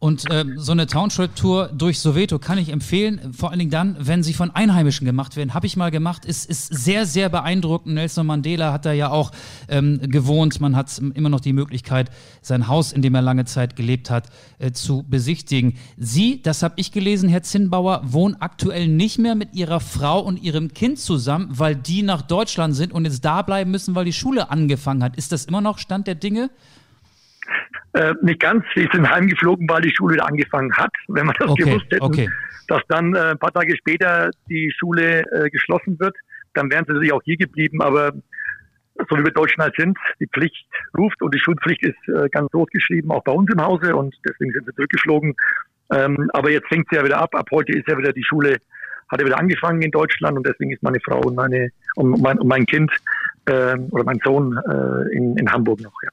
Und äh, so eine Township-Tour durch Soweto kann ich empfehlen, vor allen Dingen dann, wenn sie von Einheimischen gemacht werden. Habe ich mal gemacht, ist, ist sehr, sehr beeindruckend. Nelson Mandela hat da ja auch ähm, gewohnt. Man hat immer noch die Möglichkeit, sein Haus, in dem er lange Zeit gelebt hat, äh, zu besichtigen. Sie, das habe ich gelesen, Herr Zinnbauer, wohnen aktuell nicht mehr mit ihrer Frau und ihrem Kind zusammen, weil die nach Deutschland sind und jetzt da bleiben müssen, weil die Schule angefangen hat. Ist das immer noch Stand der Dinge? Äh, nicht ganz. Sie sind heimgeflogen, weil die Schule wieder angefangen hat. Wenn man das okay, gewusst hätte, okay. dass dann äh, ein paar Tage später die Schule äh, geschlossen wird, dann wären sie natürlich auch hier geblieben. Aber so wie wir Deutschen halt sind, die Pflicht ruft und die Schulpflicht ist äh, ganz groß geschrieben, auch bei uns im Hause und deswegen sind sie zurückgeflogen. Ähm, aber jetzt fängt sie ja wieder ab. Ab heute ist ja wieder die Schule, hat ja wieder angefangen in Deutschland und deswegen ist meine Frau und meine und mein, und mein Kind äh, oder mein Sohn äh, in, in Hamburg noch. Ja.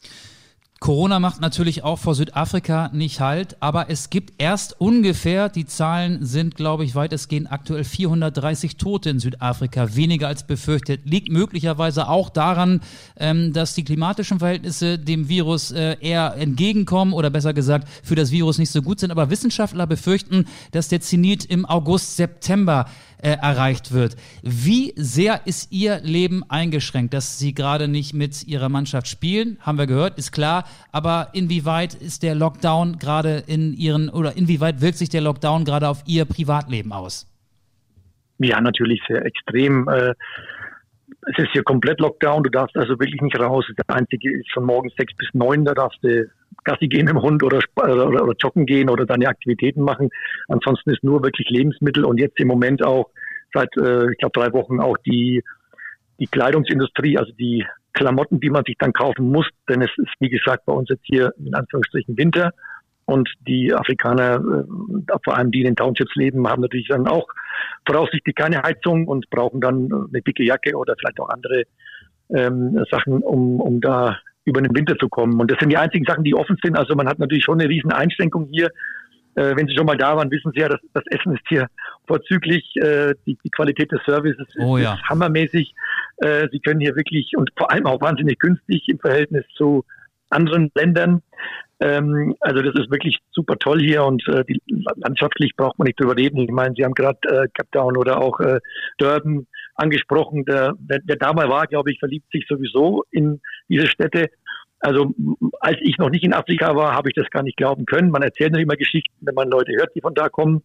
Corona macht natürlich auch vor Südafrika nicht halt, aber es gibt erst ungefähr, die Zahlen sind, glaube ich, weitestgehend aktuell 430 Tote in Südafrika, weniger als befürchtet. Liegt möglicherweise auch daran, ähm, dass die klimatischen Verhältnisse dem Virus äh, eher entgegenkommen oder besser gesagt für das Virus nicht so gut sind. Aber Wissenschaftler befürchten, dass der Zenit im August, September äh, erreicht wird. Wie sehr ist Ihr Leben eingeschränkt, dass Sie gerade nicht mit Ihrer Mannschaft spielen? Haben wir gehört, ist klar. Aber inwieweit ist der Lockdown gerade in Ihren oder inwieweit wirkt sich der Lockdown gerade auf Ihr Privatleben aus? Ja, natürlich sehr extrem. Äh, es ist hier komplett Lockdown. Du darfst also wirklich nicht raus. Der einzige ist von morgens sechs bis neun. Da darfst du Gassi gehen im Hund oder, oder, oder joggen gehen oder deine Aktivitäten machen. Ansonsten ist nur wirklich Lebensmittel und jetzt im Moment auch seit, äh, ich glaube, drei Wochen auch die, die Kleidungsindustrie, also die Klamotten, die man sich dann kaufen muss, denn es ist, wie gesagt, bei uns jetzt hier in Anführungsstrichen Winter und die Afrikaner, äh, vor allem die in den Townships leben, haben natürlich dann auch voraussichtlich keine Heizung und brauchen dann eine dicke Jacke oder vielleicht auch andere ähm, Sachen, um, um da über den Winter zu kommen. Und das sind die einzigen Sachen, die offen sind. Also man hat natürlich schon eine riesen Einschränkung hier. Äh, wenn Sie schon mal da waren, wissen Sie ja, dass das Essen ist hier vorzüglich. Äh, die, die Qualität des Services oh, ja. ist hammermäßig. Äh, Sie können hier wirklich und vor allem auch wahnsinnig günstig im Verhältnis zu anderen Ländern. Ähm, also das ist wirklich super toll hier und äh, die, landschaftlich braucht man nicht drüber reden. Ich meine, Sie haben gerade äh, Cape Town oder auch äh, Durban angesprochen. Der, wer, wer da mal war, glaube ich, verliebt sich sowieso in diese Städte. Also als ich noch nicht in Afrika war, habe ich das gar nicht glauben können. Man erzählt noch immer Geschichten, wenn man Leute hört, die von da kommen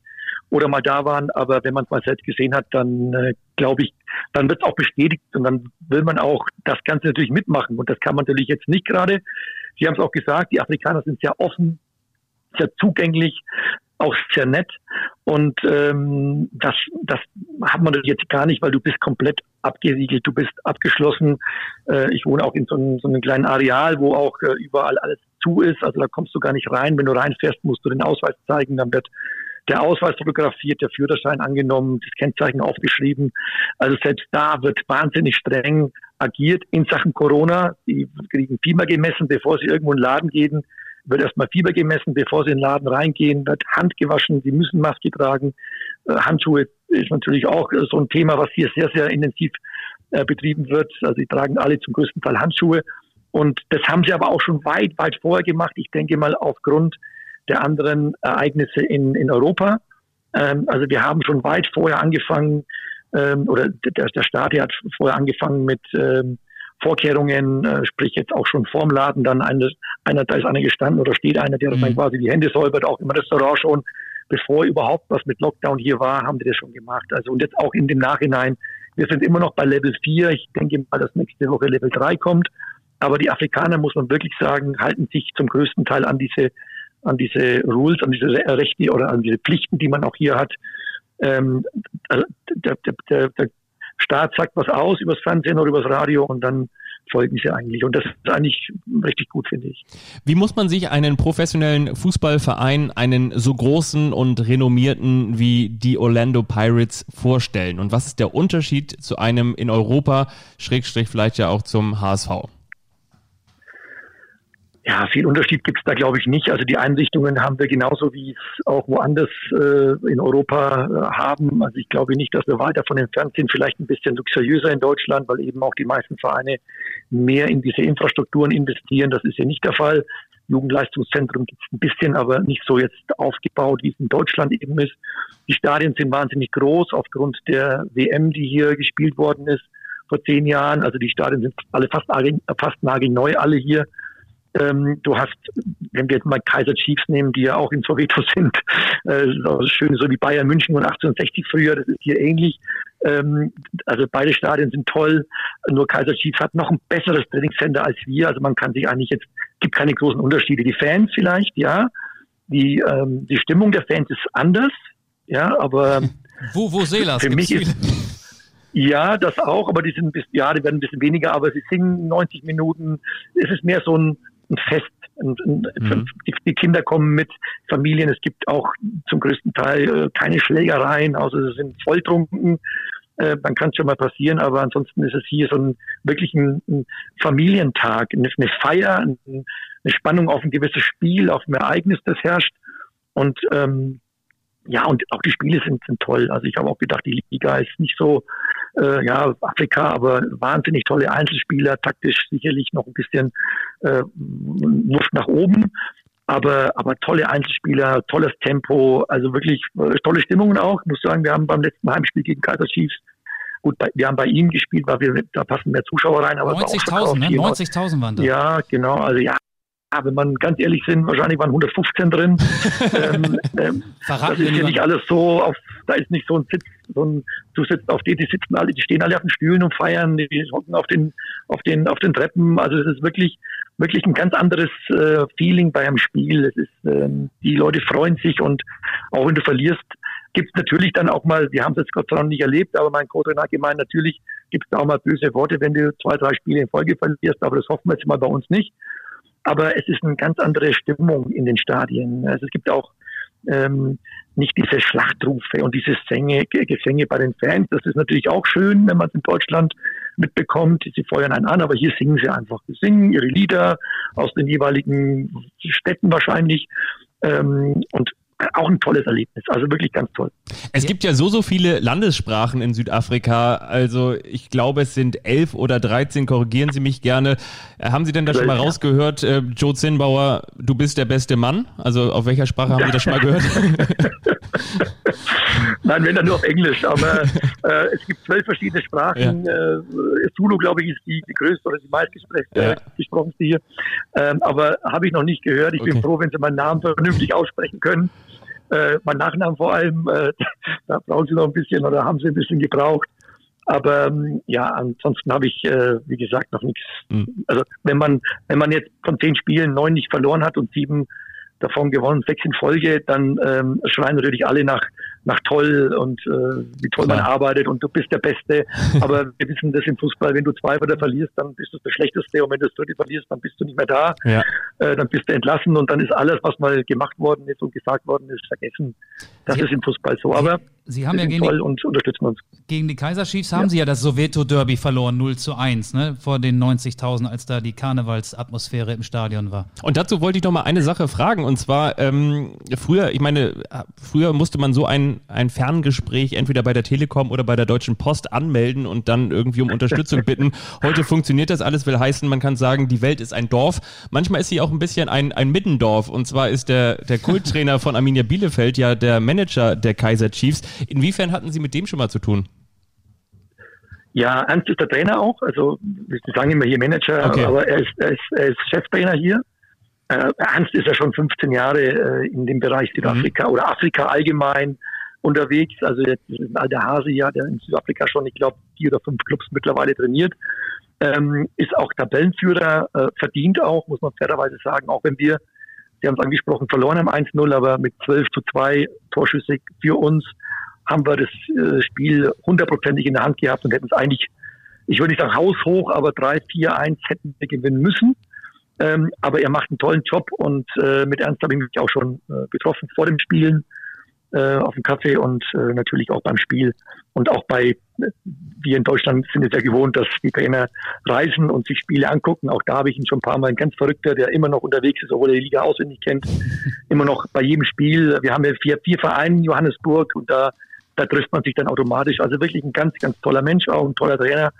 oder mal da waren. Aber wenn man es mal selbst gesehen hat, dann äh, glaube ich, dann wird es auch bestätigt und dann will man auch das Ganze natürlich mitmachen. Und das kann man natürlich jetzt nicht gerade. Sie haben es auch gesagt, die Afrikaner sind sehr offen, sehr zugänglich auch sehr nett. Und ähm, das, das hat man jetzt gar nicht, weil du bist komplett abgeriegelt, du bist abgeschlossen. Äh, ich wohne auch in so einem, so einem kleinen Areal, wo auch äh, überall alles zu ist. Also da kommst du gar nicht rein. Wenn du reinfährst, musst du den Ausweis zeigen. Dann wird der Ausweis fotografiert, der Führerschein angenommen, das Kennzeichen aufgeschrieben. Also selbst da wird wahnsinnig streng agiert in Sachen Corona. Die kriegen Fieber gemessen, bevor sie irgendwo in den Laden gehen wird erstmal Fieber gemessen, bevor sie in den Laden reingehen, wird Hand gewaschen, sie müssen Maske tragen. Äh, Handschuhe ist natürlich auch äh, so ein Thema, was hier sehr, sehr intensiv äh, betrieben wird. Also sie tragen alle zum größten Teil Handschuhe. Und das haben sie aber auch schon weit, weit vorher gemacht. Ich denke mal aufgrund der anderen Ereignisse in, in Europa. Ähm, also wir haben schon weit vorher angefangen, ähm, oder der, Staat hat vorher angefangen mit ähm, Vorkehrungen, äh, sprich jetzt auch schon vorm Laden, dann eine, einer, da ist einer gestanden oder steht einer, der mhm. dann quasi die Hände säubert, auch im Restaurant schon, bevor überhaupt was mit Lockdown hier war, haben die das schon gemacht. Also und jetzt auch in dem Nachhinein, wir sind immer noch bei Level 4, ich denke mal, dass nächste Woche Level 3 kommt, aber die Afrikaner, muss man wirklich sagen, halten sich zum größten Teil an diese an diese Rules, an diese Rechte oder an diese Pflichten, die man auch hier hat. Ähm, also der, der, der Staat sagt was aus übers Fernsehen oder übers Radio und dann folgen sie eigentlich. Und das ist eigentlich richtig gut, finde ich. Wie muss man sich einen professionellen Fußballverein, einen so großen und renommierten wie die Orlando Pirates vorstellen? Und was ist der Unterschied zu einem in Europa, Schrägstrich vielleicht ja auch zum HSV? Ja, viel Unterschied gibt es da, glaube ich, nicht. Also die Einrichtungen haben wir genauso, wie es auch woanders äh, in Europa äh, haben. Also ich glaube nicht, dass wir weiter von entfernt sind, vielleicht ein bisschen luxuriöser in Deutschland, weil eben auch die meisten Vereine mehr in diese Infrastrukturen investieren. Das ist ja nicht der Fall. Jugendleistungszentrum gibt es ein bisschen, aber nicht so jetzt aufgebaut, wie es in Deutschland eben ist. Die Stadien sind wahnsinnig groß aufgrund der WM, die hier gespielt worden ist vor zehn Jahren. Also die Stadien sind alle fast, fast nagelneu, alle hier. Ähm, du hast, wenn wir jetzt mal Kaiser Chiefs nehmen, die ja auch in Soweto sind, äh, schön so wie Bayern München und 1860 früher, das ist hier ähnlich. Ähm, also beide Stadien sind toll, nur Kaiser Chiefs hat noch ein besseres Trainingscenter als wir, also man kann sich eigentlich jetzt, gibt keine großen Unterschiede. Die Fans vielleicht, ja, die, ähm, die Stimmung der Fans ist anders, ja, aber wo, wo Seelas? Für mich ist, ja, das auch, aber die sind bisschen, ja, die werden ein bisschen weniger, aber sie singen 90 Minuten. Es ist mehr so ein, ein Fest. Ein, ein, mhm. die, die, Kinder kommen mit Familien. Es gibt auch zum größten Teil äh, keine Schlägereien, außer sie sind volltrunken. Äh, dann kann es schon mal passieren, aber ansonsten ist es hier so ein wirklich ein, ein Familientag, eine, eine Feier, eine Spannung auf ein gewisses Spiel, auf ein Ereignis, das herrscht. Und ähm, ja, und auch die Spiele sind, sind toll. Also ich habe auch gedacht, die Liga ist nicht so, äh, ja, Afrika, aber wahnsinnig tolle Einzelspieler, taktisch sicherlich noch ein bisschen äh, Luft nach oben. Aber, aber tolle Einzelspieler, tolles Tempo, also wirklich äh, tolle Stimmungen auch. Ich muss sagen, wir haben beim letzten Heimspiel gegen Kaiser Chiefs Gut, bei, wir haben bei ihm gespielt, weil wir, da passen mehr Zuschauer rein. 90.000, ne? 90.000 waren da. Ja, genau. Also ja, ja, wenn man ganz ehrlich sind, wahrscheinlich waren 115 drin. ähm, ähm, das ist ja nicht alles so, auf, da ist nicht so ein Sitz, so ein, du sitzt auf die, die sitzen alle, die stehen alle auf den Stühlen und feiern, die hocken auf den, auf den, auf den Treppen. Also es ist wirklich, wirklich ein ganz anderes äh, Feeling bei einem Spiel. Es ist, ähm, die Leute freuen sich und auch wenn du verlierst, gibt es natürlich dann auch mal, wir haben es jetzt Gott sei Dank nicht erlebt, aber mein Co-Trainer hat gemeint, natürlich gibt es auch mal böse Worte, wenn du zwei, drei Spiele in Folge verlierst, aber das hoffen wir jetzt mal bei uns nicht aber es ist eine ganz andere Stimmung in den Stadien. Also es gibt auch ähm, nicht diese Schlachtrufe und diese Sänge, Gesänge bei den Fans. Das ist natürlich auch schön, wenn man es in Deutschland mitbekommt. Sie feuern einen an, aber hier singen sie einfach. Sie singen ihre Lieder aus den jeweiligen Städten wahrscheinlich. Ähm, und auch ein tolles Erlebnis. Also wirklich ganz toll. Es gibt ja so, so viele Landessprachen in Südafrika. Also ich glaube, es sind elf oder dreizehn, korrigieren Sie mich gerne. Äh, haben Sie denn da schon mal rausgehört, äh, Joe Zinnbauer, du bist der beste Mann? Also auf welcher Sprache haben Sie das schon mal gehört? Nein, wenn dann nur auf Englisch. Aber äh, es gibt zwölf verschiedene Sprachen. Ja. Äh, Zulu, glaube ich, ist die, die größte oder die meistgesprochenste ja. hier. Ähm, aber habe ich noch nicht gehört. Ich okay. bin froh, wenn Sie meinen Namen vernünftig aussprechen können. Äh, mein Nachnamen vor allem, äh, da brauchen sie noch ein bisschen oder haben sie ein bisschen gebraucht. Aber ähm, ja, ansonsten habe ich, äh, wie gesagt, noch nichts. Mhm. Also wenn man, wenn man jetzt von zehn Spielen neun nicht verloren hat und sieben davon gewonnen, sechs in Folge, dann ähm, schreien natürlich alle nach, nach toll und äh, wie toll Klar. man arbeitet und du bist der Beste. Aber wir wissen das im Fußball, wenn du zwei oder verlierst, dann bist du das Schlechteste und wenn du das dritte verlierst, dann bist du nicht mehr da. Ja. Äh, dann bist du entlassen und dann ist alles, was mal gemacht worden ist und gesagt worden ist, vergessen. Das Sie, ist im Fußball so. Aber Sie haben ja gegen die, und unterstützen uns. Gegen die Kaiser Chiefs haben ja. Sie ja das Soweto-Derby verloren, 0 zu 1, ne, vor den 90.000, als da die Karnevalsatmosphäre im Stadion war. Und dazu wollte ich noch mal eine Sache fragen und zwar ähm, früher, ich meine, früher musste man so ein, ein Ferngespräch entweder bei der Telekom oder bei der Deutschen Post anmelden und dann irgendwie um Unterstützung bitten. Heute funktioniert das alles, will heißen, man kann sagen, die Welt ist ein Dorf. Manchmal ist sie auch ein bisschen ein, ein Mittendorf und zwar ist der, der Kulttrainer von Arminia Bielefeld ja der Manager der Kaiser Chiefs. Inwiefern hatten Sie mit dem schon mal zu tun? Ja, Ernst ist der Trainer auch. Also wir sagen immer hier Manager, okay. aber er ist, er, ist, er ist Cheftrainer hier. Äh, Ernst ist ja schon 15 Jahre äh, in dem Bereich Südafrika mhm. oder Afrika allgemein unterwegs. Also jetzt ist ein alter Hase ja, der in Südafrika schon, ich glaube, vier oder fünf Clubs mittlerweile trainiert. Ähm, ist auch Tabellenführer, äh, verdient auch, muss man fairerweise sagen, auch wenn wir Sie haben es angesprochen, verloren am 1-0, aber mit 12 zu 2 Torschüsse für uns haben wir das äh, Spiel hundertprozentig in der Hand gehabt und hätten es eigentlich, ich würde nicht sagen haushoch, aber 3-4-1 hätten wir gewinnen müssen. Ähm, aber er macht einen tollen Job und äh, mit Ernst habe ich mich auch schon äh, getroffen vor dem Spielen äh, auf dem Kaffee und äh, natürlich auch beim Spiel. Und auch bei, wir in Deutschland sind es ja gewohnt, dass die Trainer reisen und sich Spiele angucken. Auch da habe ich ihn schon ein paar Mal ein ganz Verrückter, der immer noch unterwegs ist, obwohl er die Liga auswendig kennt. immer noch bei jedem Spiel. Wir haben ja vier, vier Vereine in Johannesburg und da, da trifft man sich dann automatisch. Also wirklich ein ganz, ganz toller Mensch, auch ein toller Trainer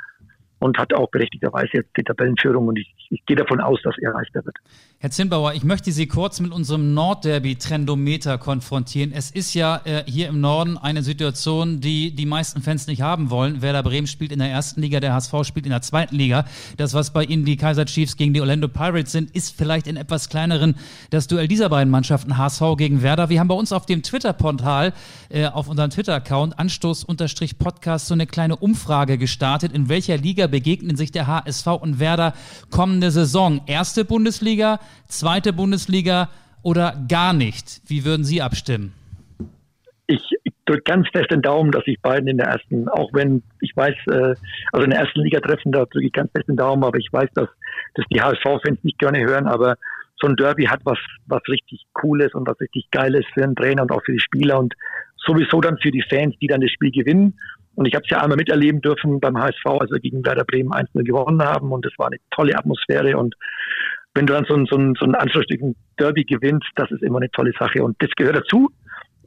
und hat auch berechtigterweise jetzt die Tabellenführung und ich, ich gehe davon aus, dass er Meister wird. Herr Zinnbauer, ich möchte Sie kurz mit unserem Nordderby-Trendometer konfrontieren. Es ist ja äh, hier im Norden eine Situation, die die meisten Fans nicht haben wollen. Werder Bremen spielt in der ersten Liga, der HSV spielt in der zweiten Liga. Das, was bei Ihnen die Kaiser Chiefs gegen die Orlando Pirates sind, ist vielleicht in etwas kleineren das Duell dieser beiden Mannschaften, HSV gegen Werder. Wir haben bei uns auf dem Twitter-Portal, äh, auf unserem Twitter-Account, Anstoß-Podcast, so eine kleine Umfrage gestartet, in welcher Liga begegnen sich der HSV und Werder kommende Saison? Erste Bundesliga, zweite Bundesliga oder gar nicht? Wie würden Sie abstimmen? Ich, ich drücke ganz fest den Daumen, dass sich beiden in der ersten, auch wenn ich weiß, äh, also in der ersten Liga treffen, da drücke ich ganz fest den Daumen, aber ich weiß, dass, dass die HSV-Fans nicht gerne hören, aber so ein Derby hat was, was richtig Cooles und was richtig Geiles für den Trainer und auch für die Spieler und sowieso dann für die Fans, die dann das Spiel gewinnen. Und ich habe es ja einmal miterleben dürfen beim HSV, als wir gegen Werder Bremen 1 gewonnen haben. Und es war eine tolle Atmosphäre. Und wenn du dann so ein, so ein, so ein anschlussstücken Derby gewinnst, das ist immer eine tolle Sache. Und das gehört dazu.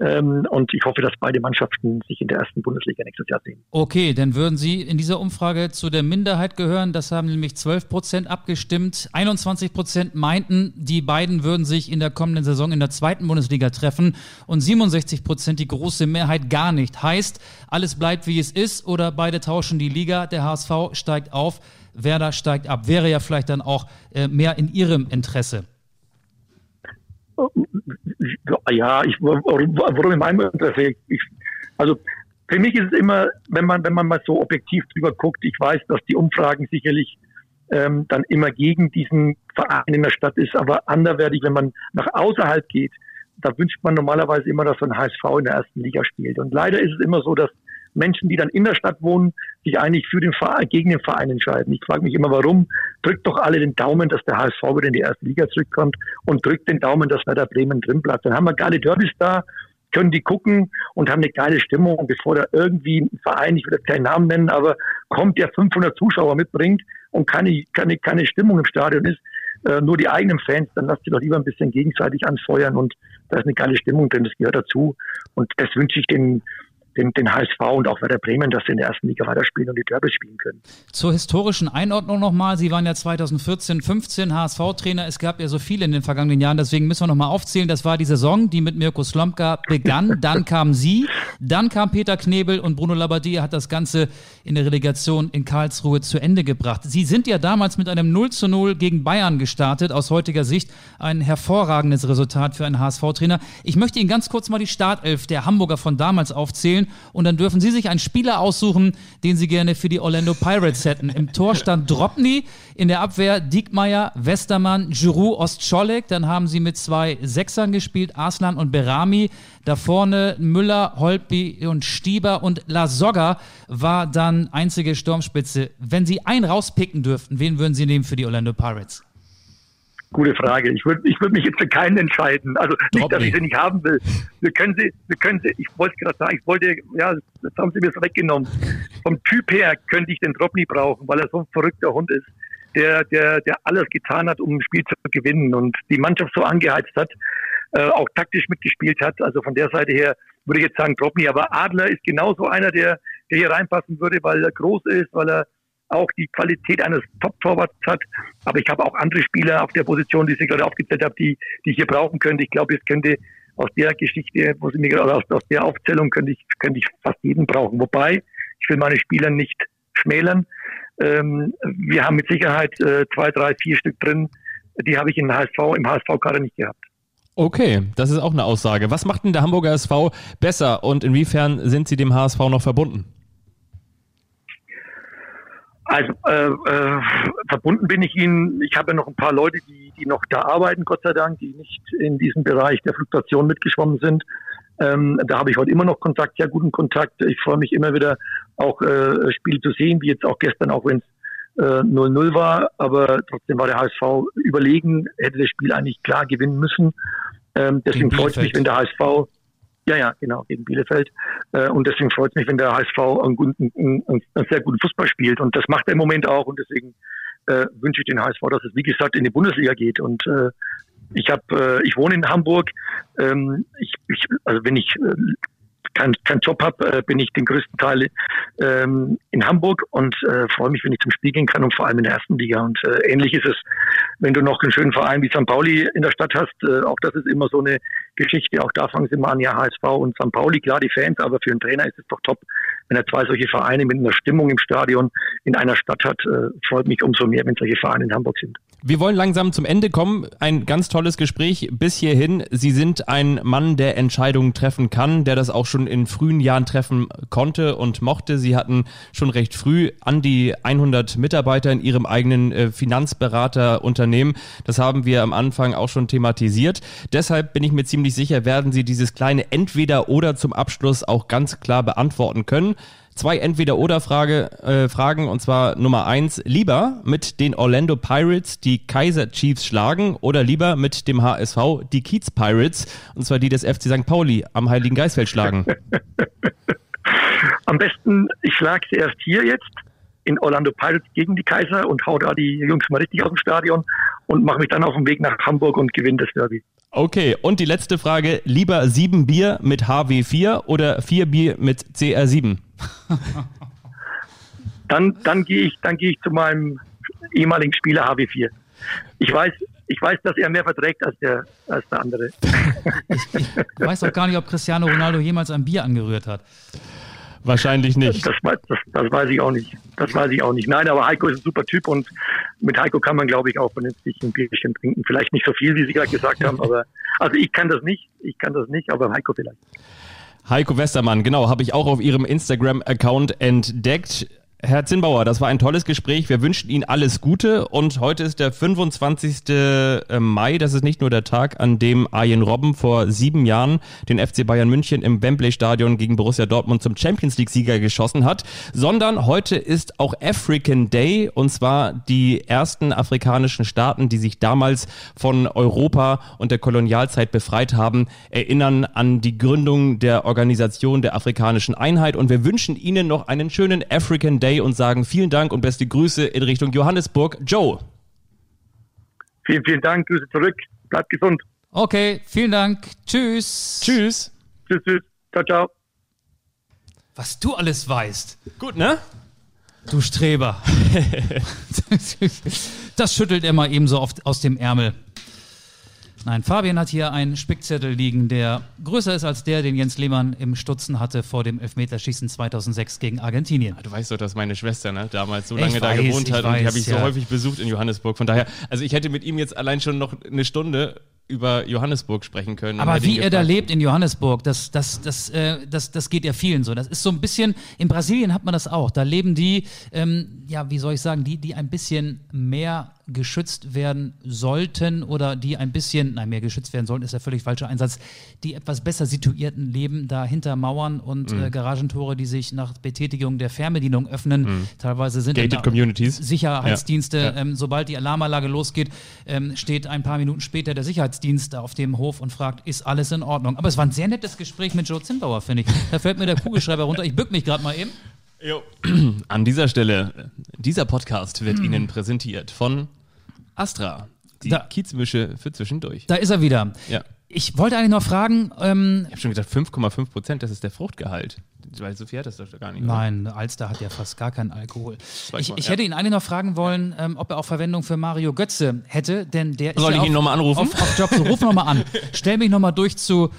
Ähm, und ich hoffe, dass beide Mannschaften sich in der ersten Bundesliga nächstes Jahr sehen. Okay, dann würden Sie in dieser Umfrage zu der Minderheit gehören. Das haben nämlich 12 Prozent abgestimmt. 21 Prozent meinten, die beiden würden sich in der kommenden Saison in der zweiten Bundesliga treffen. Und 67 Prozent, die große Mehrheit, gar nicht. Heißt, alles bleibt wie es ist oder beide tauschen die Liga. Der HSV steigt auf, Werder steigt ab. Wäre ja vielleicht dann auch äh, mehr in Ihrem Interesse. Ja, ich, warum in meinem Interesse? Ich, also für mich ist es immer, wenn man, wenn man mal so objektiv drüber guckt, ich weiß, dass die Umfragen sicherlich ähm, dann immer gegen diesen Verein in der Stadt ist, aber anderwertig, wenn man nach außerhalb geht, da wünscht man normalerweise immer, dass so ein HSV in der ersten Liga spielt. Und leider ist es immer so, dass Menschen, die dann in der Stadt wohnen, sich eigentlich für den Verein, gegen den Verein entscheiden. Ich frage mich immer, warum? Drückt doch alle den Daumen, dass der HSV wieder in die erste Liga zurückkommt und drückt den Daumen, dass Werder Bremen drin bleibt. Dann haben wir geile Derbys da, können die gucken und haben eine geile Stimmung. Und bevor da irgendwie ein Verein, ich will jetzt keinen Namen nennen, aber kommt, der 500 Zuschauer mitbringt und keine, keine, keine Stimmung im Stadion ist, äh, nur die eigenen Fans, dann lasst sie doch lieber ein bisschen gegenseitig anfeuern und da ist eine geile Stimmung drin, das gehört dazu. Und das wünsche ich den, den, den HSV und auch Werder Bremen, dass sie in der ersten Liga weiterspielen und die Derbys spielen können. Zur historischen Einordnung nochmal. Sie waren ja 2014, 15 HSV-Trainer. Es gab ja so viele in den vergangenen Jahren, deswegen müssen wir nochmal aufzählen. Das war die Saison, die mit Mirko Slomka begann. Dann kam Sie, dann kam Peter Knebel und Bruno Labbadia hat das Ganze in der Relegation in Karlsruhe zu Ende gebracht. Sie sind ja damals mit einem 0 zu 0 gegen Bayern gestartet. Aus heutiger Sicht ein hervorragendes Resultat für einen HSV-Trainer. Ich möchte Ihnen ganz kurz mal die Startelf der Hamburger von damals aufzählen und dann dürfen Sie sich einen Spieler aussuchen, den Sie gerne für die Orlando Pirates hätten. Im Tor stand Dropny, in der Abwehr Diekmeyer, Westermann, Giroud, Ostscholek. Dann haben Sie mit zwei Sechsern gespielt, Arslan und Berami. Da vorne Müller, Holtby und Stieber und Lasogga war dann einzige Sturmspitze. Wenn Sie einen rauspicken dürften, wen würden Sie nehmen für die Orlando Pirates? Gute Frage. Ich würde ich würd mich jetzt für keinen entscheiden. Also nicht, dass ich sie nicht haben will. Wir können sie, wir können sie, ich wollte gerade sagen, ich wollte, ja, das haben sie mir so weggenommen. Vom Typ her könnte ich den Drop nie brauchen, weil er so ein verrückter Hund ist, der, der, der alles getan hat, um ein Spiel zu gewinnen und die Mannschaft so angeheizt hat, äh, auch taktisch mitgespielt hat. Also von der Seite her würde ich jetzt sagen Dropny, aber Adler ist genauso einer, der, der hier reinpassen würde, weil er groß ist, weil er auch die Qualität eines Top-Torwarts hat. Aber ich habe auch andere Spieler auf der Position, die ich gerade aufgezählt habe, die, die ich hier brauchen könnte. Ich glaube, es könnte aus der Geschichte, wo sie mir oder aus, aus der Aufzählung könnte ich, könnte ich fast jeden brauchen. Wobei, ich will meine Spieler nicht schmälern. Ähm, wir haben mit Sicherheit äh, zwei, drei, vier Stück drin. Die habe ich in HSV, im HSV-Kader nicht gehabt. Okay, das ist auch eine Aussage. Was macht denn der Hamburger SV besser und inwiefern sind Sie dem HSV noch verbunden? Also äh, äh, verbunden bin ich Ihnen. Ich habe ja noch ein paar Leute, die, die noch da arbeiten, Gott sei Dank, die nicht in diesem Bereich der Fluktuation mitgeschwommen sind. Ähm, da habe ich heute immer noch Kontakt, sehr guten Kontakt. Ich freue mich immer wieder, auch äh, Spiele zu sehen, wie jetzt auch gestern, auch wenn es 0-0 war. Aber trotzdem war der HSV überlegen, hätte das Spiel eigentlich klar gewinnen müssen. Ähm, deswegen freut es mich, wenn der HSV ja, ja, genau, gegen Bielefeld. Äh, und deswegen freut es mich, wenn der HSV einen, guten, einen, einen, sehr guten Fußball spielt. Und das macht er im Moment auch. Und deswegen äh, wünsche ich den HSV, dass es, wie gesagt, in die Bundesliga geht. Und äh, ich habe, äh, ich wohne in Hamburg. Ähm, ich, ich, also wenn ich äh, keinen kein Job habe, äh, bin ich den größten Teil ähm, in Hamburg und äh, freue mich, wenn ich zum Spiel gehen kann und vor allem in der ersten Liga. Und äh, ähnlich ist es, wenn du noch einen schönen Verein wie St. Pauli in der Stadt hast. Äh, auch das ist immer so eine Geschichte. Auch da fangen sie immer an, ja, HSV und St. Pauli, klar, die Fans, aber für einen Trainer ist es doch top, wenn er zwei solche Vereine mit einer Stimmung im Stadion in einer Stadt hat. Äh, freut mich umso mehr, wenn solche Vereine in Hamburg sind. Wir wollen langsam zum Ende kommen. Ein ganz tolles Gespräch bis hierhin. Sie sind ein Mann, der Entscheidungen treffen kann, der das auch schon in frühen Jahren treffen konnte und mochte. Sie hatten schon recht früh an die 100 Mitarbeiter in Ihrem eigenen äh, Finanzberaterunternehmen. Das haben wir am Anfang auch schon thematisiert. Deshalb bin ich mir ziemlich sicher, werden Sie dieses kleine Entweder-Oder zum Abschluss auch ganz klar beantworten können zwei Entweder-Oder-Frage, äh, Fragen und zwar Nummer eins, lieber mit den Orlando Pirates die Kaiser Chiefs schlagen oder lieber mit dem HSV die Kiez Pirates und zwar die des FC St. Pauli am Heiligen Geistfeld schlagen? Am besten, ich schlage sie erst hier jetzt in Orlando Pirates gegen die Kaiser und hau da die Jungs mal richtig aus dem Stadion und mache mich dann auf den Weg nach Hamburg und gewinne das Derby. Okay, und die letzte Frage, lieber sieben Bier mit HW4 oder vier Bier mit CR7? dann dann gehe ich, dann gehe ich zu meinem ehemaligen Spieler HW4. Ich weiß, ich weiß, dass er mehr verträgt als der, als der andere. ich, ich weiß auch gar nicht, ob Cristiano Ronaldo jemals ein Bier angerührt hat. Wahrscheinlich nicht. Das, das, das, weiß ich auch nicht. Das weiß ich auch nicht. Nein, aber Heiko ist ein super Typ und mit Heiko kann man, glaube ich, auch vernünftig ein Bierchen trinken. Vielleicht nicht so viel, wie Sie gerade gesagt haben, aber also ich kann das nicht. Ich kann das nicht, aber Heiko vielleicht. Heiko Westermann, genau, habe ich auch auf Ihrem Instagram-Account entdeckt. Herr Zinnbauer, das war ein tolles Gespräch. Wir wünschen Ihnen alles Gute und heute ist der 25. Äh, Mai. Das ist nicht nur der Tag, an dem Arjen Robben vor sieben Jahren den FC Bayern München im Wembley Stadion gegen Borussia Dortmund zum Champions League Sieger geschossen hat, sondern heute ist auch African Day und zwar die ersten afrikanischen Staaten, die sich damals von Europa und der Kolonialzeit befreit haben, erinnern an die Gründung der Organisation der Afrikanischen Einheit und wir wünschen Ihnen noch einen schönen African Day und sagen vielen Dank und beste Grüße in Richtung Johannesburg. Joe. Vielen, vielen Dank. Grüße zurück. Bleibt gesund. Okay, vielen Dank. Tschüss. Tschüss. Tschüss, tschüss. Ciao, ciao. Was du alles weißt. Gut, ne? Du Streber. das schüttelt er mal eben so oft aus dem Ärmel. Nein, Fabian hat hier einen Spickzettel liegen, der größer ist als der, den Jens Lehmann im Stutzen hatte vor dem Elfmeterschießen 2006 gegen Argentinien. Du weißt doch, dass meine Schwester ne, damals so lange ich da weiß, gewohnt hat und die habe ich ja. so häufig besucht in Johannesburg. Von daher, also ich hätte mit ihm jetzt allein schon noch eine Stunde über Johannesburg sprechen können. Aber wie er da lebt in Johannesburg, das, das, das, äh, das, das geht ja vielen so. Das ist so ein bisschen, in Brasilien hat man das auch. Da leben die, ähm, ja, wie soll ich sagen, die, die ein bisschen mehr geschützt werden sollten oder die ein bisschen, nein, mehr geschützt werden sollten, ist der völlig falsche Einsatz, die etwas besser situierten leben da hinter Mauern und mhm. äh, Garagentore, die sich nach Betätigung der Fernbedienung öffnen. Mhm. Teilweise sind Gated Communities. Sicherheitsdienste, ja. Ähm, sobald die Alarmanlage losgeht, ähm, steht ein paar Minuten später der Sicherheitsdienst da auf dem Hof und fragt, ist alles in Ordnung? Aber es war ein sehr nettes Gespräch mit Joe Zimbauer, finde ich. Da fällt mir der Kugelschreiber runter. Ich bück mich gerade mal eben. Jo. An dieser Stelle, dieser Podcast wird hm. Ihnen präsentiert von Astra. Die da, Kiezmische für zwischendurch. Da ist er wieder. Ja. Ich wollte eigentlich noch fragen. Ähm, ich habe schon gesagt, 5,5 Prozent, das ist der Fruchtgehalt. Weil so viel hat das doch gar nicht. Nein, oder? Alster hat ja fast gar keinen Alkohol. Ich, ich ja. hätte ihn eigentlich noch fragen wollen, ähm, ob er auch Verwendung für Mario Götze hätte, denn der Soll ist. Soll ja ich ihn nochmal anrufen? Auf, auf Job, so ruf nochmal an. Stell mich nochmal durch zu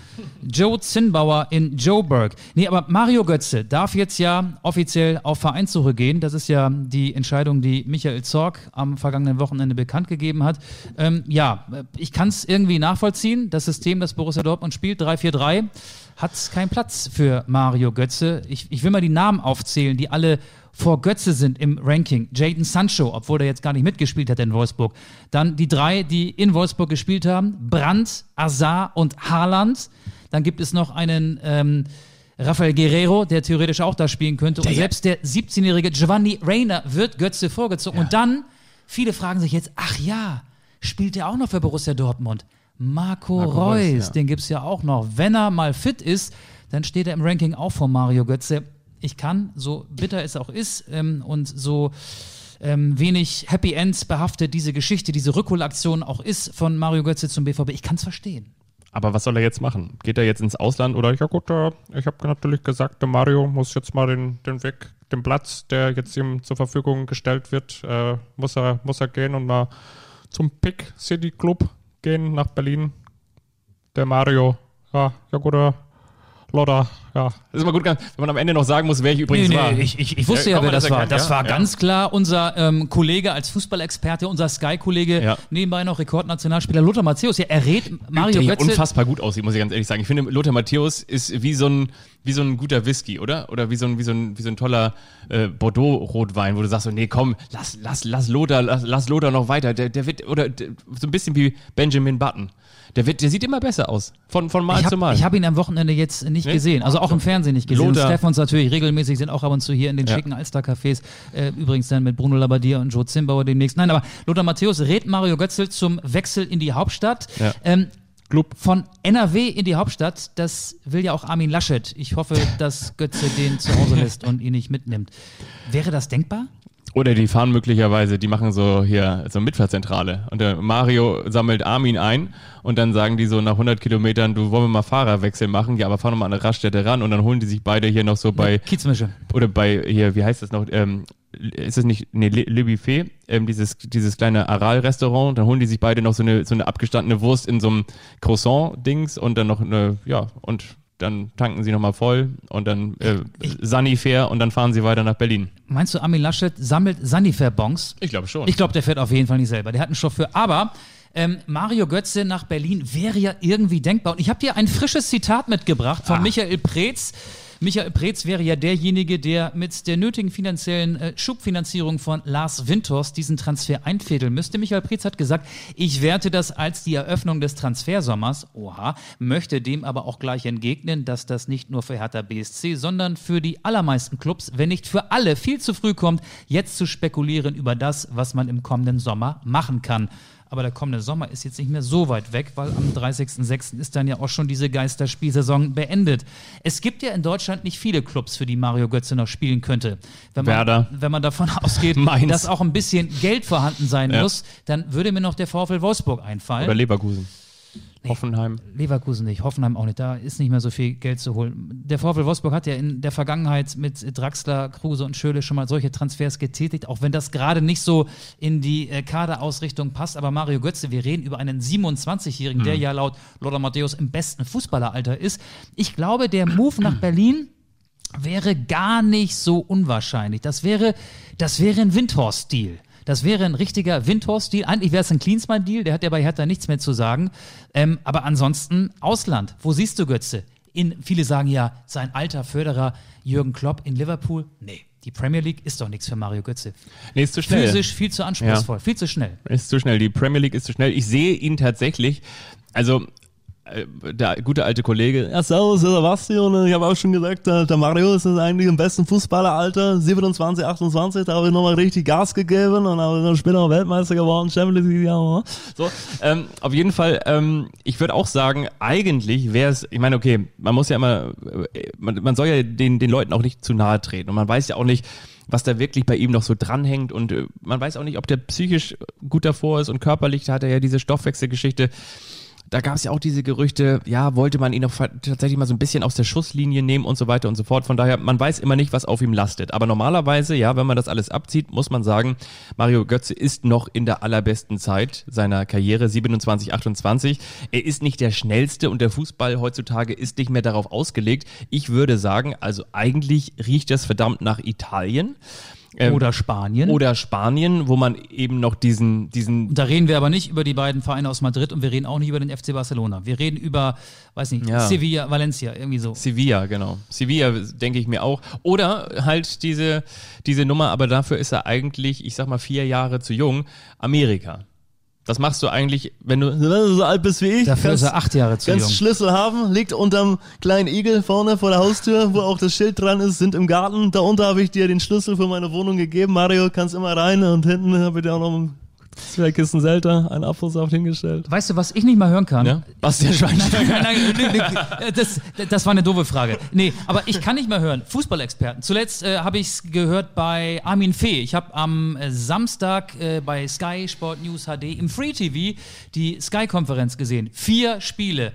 Joe Zinnbauer in Joburg. Nee, aber Mario Götze darf jetzt ja offiziell auf Vereinssuche gehen. Das ist ja die Entscheidung, die Michael Zorg am vergangenen Wochenende bekannt gegeben hat. Ähm, ja, ich kann es irgendwie nachvollziehen. Das System, das Borussia Dortmund spielt, 3-4-3, hat keinen Platz für Mario Götze. Ich, ich will mal die Namen aufzählen, die alle vor Götze sind im Ranking. Jaden Sancho, obwohl er jetzt gar nicht mitgespielt hat in Wolfsburg. Dann die drei, die in Wolfsburg gespielt haben. Brandt, Azar und Haaland. Dann gibt es noch einen ähm, Rafael Guerrero, der theoretisch auch da spielen könnte. Und Der- selbst der 17-jährige Giovanni Reina wird Götze vorgezogen. Und dann, viele fragen sich jetzt, ach ja, spielt der auch noch für Borussia Dortmund? Marco, Marco Reus, Reus, ja. den gibt's ja auch noch. Wenn er mal fit ist, dann steht er im Ranking auch vor Mario Götze. Ich kann, so bitter es auch ist ähm, und so ähm, wenig Happy Ends behaftet diese Geschichte, diese Rückholaktion auch ist von Mario Götze zum BVB, ich kann es verstehen. Aber was soll er jetzt machen? Geht er jetzt ins Ausland oder ja gut, äh, ich habe natürlich gesagt, der Mario muss jetzt mal den, den Weg, den Platz, der jetzt ihm zur Verfügung gestellt wird, äh, muss er muss er gehen und mal zum Pick City Club gehen nach Berlin. Der Mario, ja, ja gut, äh, Loda, ja. Das ist immer gut, wenn man am Ende noch sagen muss, wer ich übrigens war. ich, ich, ich wusste Ja, ja, wer das das war. erkennen, Das war Ja. ganz klar unser ähm, Kollege als Fußballexperte, unser Sky-Kollege, Ja. nebenbei noch Rekordnationalspieler Lothar Matthäus. Ja, er rät Mario der Götze. unfassbar gut aussieht, muss ich ganz ehrlich sagen. Ich finde, Lothar Matthäus ist wie so ein, wie so ein guter Whisky, oder? Oder wie so ein, wie so ein, wie so ein toller äh, Bordeaux-Rotwein, wo du sagst so, nee, komm, lass, lass, lass Lothar, lass, lass Lothar noch weiter. Der, der wird, oder der, so ein bisschen wie Benjamin Button. Der wird, der sieht immer besser aus. Von, von Mal Ich zu habe Mal. hab ihn am Wochenende jetzt nicht Nee? gesehen. Also auch im Fernsehen nicht gesehen. Lothar. Und Stefans natürlich regelmäßig sind auch ab und zu hier in den Ja. schicken Alster-Cafés. Äh, übrigens dann mit Bruno Labbadia und Joe Zimbauer demnächst. Nein, aber Lothar Matthäus rät Mario Götzel zum Wechsel in die Hauptstadt. Ja. Ähm, Club. von NRW in die Hauptstadt, das will ja auch Armin Laschet. Ich hoffe, dass Götze den zu Hause lässt und ihn nicht mitnimmt. Wäre das denkbar? Oder die fahren möglicherweise, die machen so hier so Mitfahrzentrale. Und der Mario sammelt Armin ein und dann sagen die so nach 100 Kilometern, du wollen wir mal Fahrerwechsel machen? Ja, aber fahr noch mal an eine Raststätte ran und dann holen die sich beide hier noch so bei, Kiezmische. oder bei hier, wie heißt das noch? Ähm, ist es nicht, nee, Le Buffet, ähm, dieses, dieses kleine Aral-Restaurant, dann holen die sich beide noch so eine, so eine abgestandene Wurst in so einem Croissant-Dings und dann noch eine, ja, und dann tanken sie nochmal voll und dann äh, Sunnyfair und dann fahren sie weiter nach Berlin. Meinst du, Armin Laschet sammelt Sanifair-Bons? Ich glaube schon. Ich glaube, der fährt auf jeden Fall nicht selber. Der hat einen Chauffeur. Aber ähm, Mario Götze nach Berlin wäre ja irgendwie denkbar. Und ich habe dir ein frisches Zitat mitgebracht von Michael Preetz. Michael Preetz wäre ja derjenige, der mit der nötigen finanziellen äh, Schubfinanzierung von Lars Windhorst diesen Transfer einfädeln müsste. Michael Preetz hat gesagt, ich werte das als die Eröffnung des Transfersommers, oha, möchte dem aber auch gleich entgegnen, dass das nicht nur für Hertha BSC, sondern für die allermeisten Clubs, wenn nicht für alle, viel zu früh kommt, jetzt zu spekulieren über das, was man im kommenden Sommer machen kann. Aber der kommende Sommer ist jetzt nicht mehr so weit weg, weil am 30.06. ist dann ja auch schon diese Geisterspielsaison beendet. Es gibt ja in Deutschland nicht viele Clubs, für die Mario Götze noch spielen könnte. Wenn man, Werder. Wenn man davon ausgeht, Mainz. dass auch ein bisschen Geld vorhanden sein Ja. muss, dann würde mir noch der VfL Wolfsburg einfallen. Oder Leverkusen. Hoffenheim. Leverkusen nicht, Hoffenheim auch nicht. Da ist nicht mehr so viel Geld zu holen. Der VfL Wolfsburg hat ja in der Vergangenheit mit Draxler, Kruse und Schöle schon mal solche Transfers getätigt, auch wenn das gerade nicht so in die äh, Kaderausrichtung passt. Aber Mario Götze, wir reden über einen 27-Jährigen, der ja laut Lothar Matthäus im besten Fußballeralter ist. Ich glaube, der Move nach Berlin wäre gar nicht so unwahrscheinlich. Das wäre, das wäre ein Windhorst-Deal. Das wäre ein richtiger Windhorst-Deal. Eigentlich wäre es ein Klinsmann-Deal, der hat ja bei Hertha nichts mehr zu sagen. Ähm, aber ansonsten Ausland. Wo siehst du Götze? In, viele sagen ja, sein alter Förderer Jürgen Klopp in Liverpool. Nee, die Premier League ist doch nichts für Mario Götze. Nee, ist zu schnell. Physisch viel zu anspruchsvoll, viel zu schnell. Ist zu schnell. Die Premier League ist zu schnell. Ich sehe ihn tatsächlich, also der gute alte Kollege, Ja, servus, Sebastian. Ich habe auch schon gesagt, der, Mario ist eigentlich im besten Fußballeralter, 27, 28. Da habe ich nochmal richtig Gas gegeben und habe dann später noch Weltmeister geworden, Champions League. Ja, so, ähm, auf jeden Fall, ähm, ich würde auch sagen, eigentlich wäre es, ich meine, okay, man muss ja immer, äh, man, man soll ja den, den Leuten auch nicht zu nahe treten und man weiß ja auch nicht, was da wirklich bei ihm noch so dranhängt und äh, man weiß auch nicht, ob der psychisch gut davor ist und körperlich, hat er ja diese Stoffwechselgeschichte. Da gab es ja auch diese Gerüchte, ja, wollte man ihn noch fa- tatsächlich mal so ein bisschen aus der Schusslinie nehmen und so weiter und so fort. Von daher, man weiß immer nicht, was auf ihm lastet. Aber normalerweise, ja, wenn man das alles abzieht, muss man sagen, Mario Götze ist noch in der allerbesten Zeit seiner Karriere, 27, 28. Er ist nicht der schnellste und der Fußball heutzutage ist nicht mehr darauf ausgelegt. Ich würde sagen, also eigentlich riecht das verdammt nach Italien. Ähm, Oder Spanien. oder Spanien, wo man eben noch diesen, diesen da reden wir aber nicht über die beiden Vereine aus Madrid und wir reden auch nicht über den FC Barcelona. Wir reden über, weiß nicht, Ja. Sevilla, Valencia, irgendwie so. Sevilla, genau. Sevilla denke ich mir auch. Oder halt diese, diese Nummer, aber dafür ist er eigentlich, ich sag mal, vier Jahre zu jung, Amerika. Das machst du eigentlich, wenn du. Wenn du so alt bist wie ich, Dafür ist kannst, er acht Jahre zu kannst jung. Schlüssel haben, liegt unterm kleinen Igel vorne vor der Haustür, wo auch das Schild dran ist, sind im Garten. Darunter habe ich dir den Schlüssel für meine Wohnung gegeben. Mario, kannst immer rein und hinten habe ich dir auch noch zwei Kisten Selter, einen Apfelsaft hingestellt. Weißt du, was ich nicht mal hören kann? Ja? Bastian Schweinsteiger. Nein, nein, nein, nein, das, das war eine doofe Frage. Nee, aber ich kann nicht mehr hören. Fußballexperten. Zuletzt äh, habe ich es gehört bei Armin Fee. Ich habe am äh, Samstag äh, bei Sky Sport News HD im Free TV die Sky-Konferenz gesehen. Vier Spiele.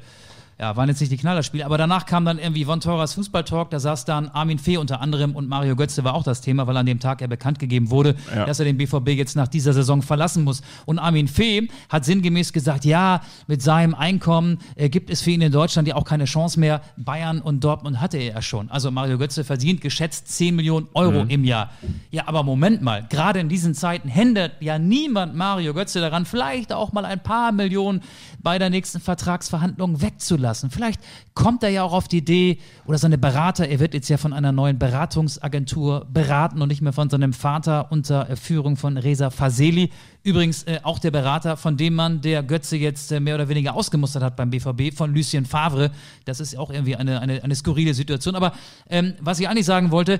Ja, waren jetzt nicht die Knallerspiele, aber danach kam dann irgendwie Von Torras Fußballtalk, da saß dann Armin Fee unter anderem und Mario Götze war auch das Thema, weil an dem Tag er bekannt gegeben wurde, Ja. dass er den BVB jetzt nach dieser Saison verlassen muss. Und Armin Fee hat sinngemäß gesagt, ja, mit seinem Einkommen äh, gibt es für ihn in Deutschland ja auch keine Chance mehr. Bayern und Dortmund hatte er ja schon. Also Mario Götze verdient geschätzt 10 Millionen Euro im Jahr. Ja, aber Moment mal, gerade in diesen Zeiten hindert ja niemand Mario Götze daran, vielleicht auch mal ein paar Millionen bei der nächsten Vertragsverhandlung wegzulassen. Vielleicht kommt er ja auch auf die Idee, oder seine Berater, er wird jetzt ja von einer neuen Beratungsagentur beraten und nicht mehr von seinem Vater unter Führung von Reza Faseli. Übrigens äh, auch der Berater von dem Mann, der Götze jetzt äh, mehr oder weniger ausgemustert hat beim BVB, von Lucien Favre. Das ist auch irgendwie eine, eine, eine skurrile Situation. Aber ähm, was ich eigentlich sagen wollte,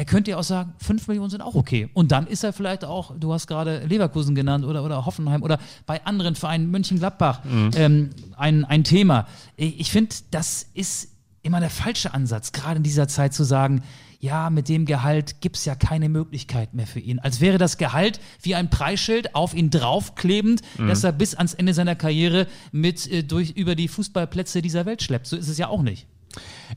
er könnte ja auch sagen, 5 Millionen sind auch okay. Und dann ist er vielleicht auch, du hast gerade Leverkusen genannt oder, oder Hoffenheim oder bei anderen Vereinen, Mönchengladbach, ähm, ein, ein Thema. Ich finde, das ist immer der falsche Ansatz, gerade in dieser Zeit zu sagen, ja, mit dem Gehalt gibt es ja keine Möglichkeit mehr für ihn. Als wäre das Gehalt wie ein Preisschild auf ihn draufklebend, dass er bis ans Ende seiner Karriere mit äh, durch, über die Fußballplätze dieser Welt schleppt. So ist es ja auch nicht.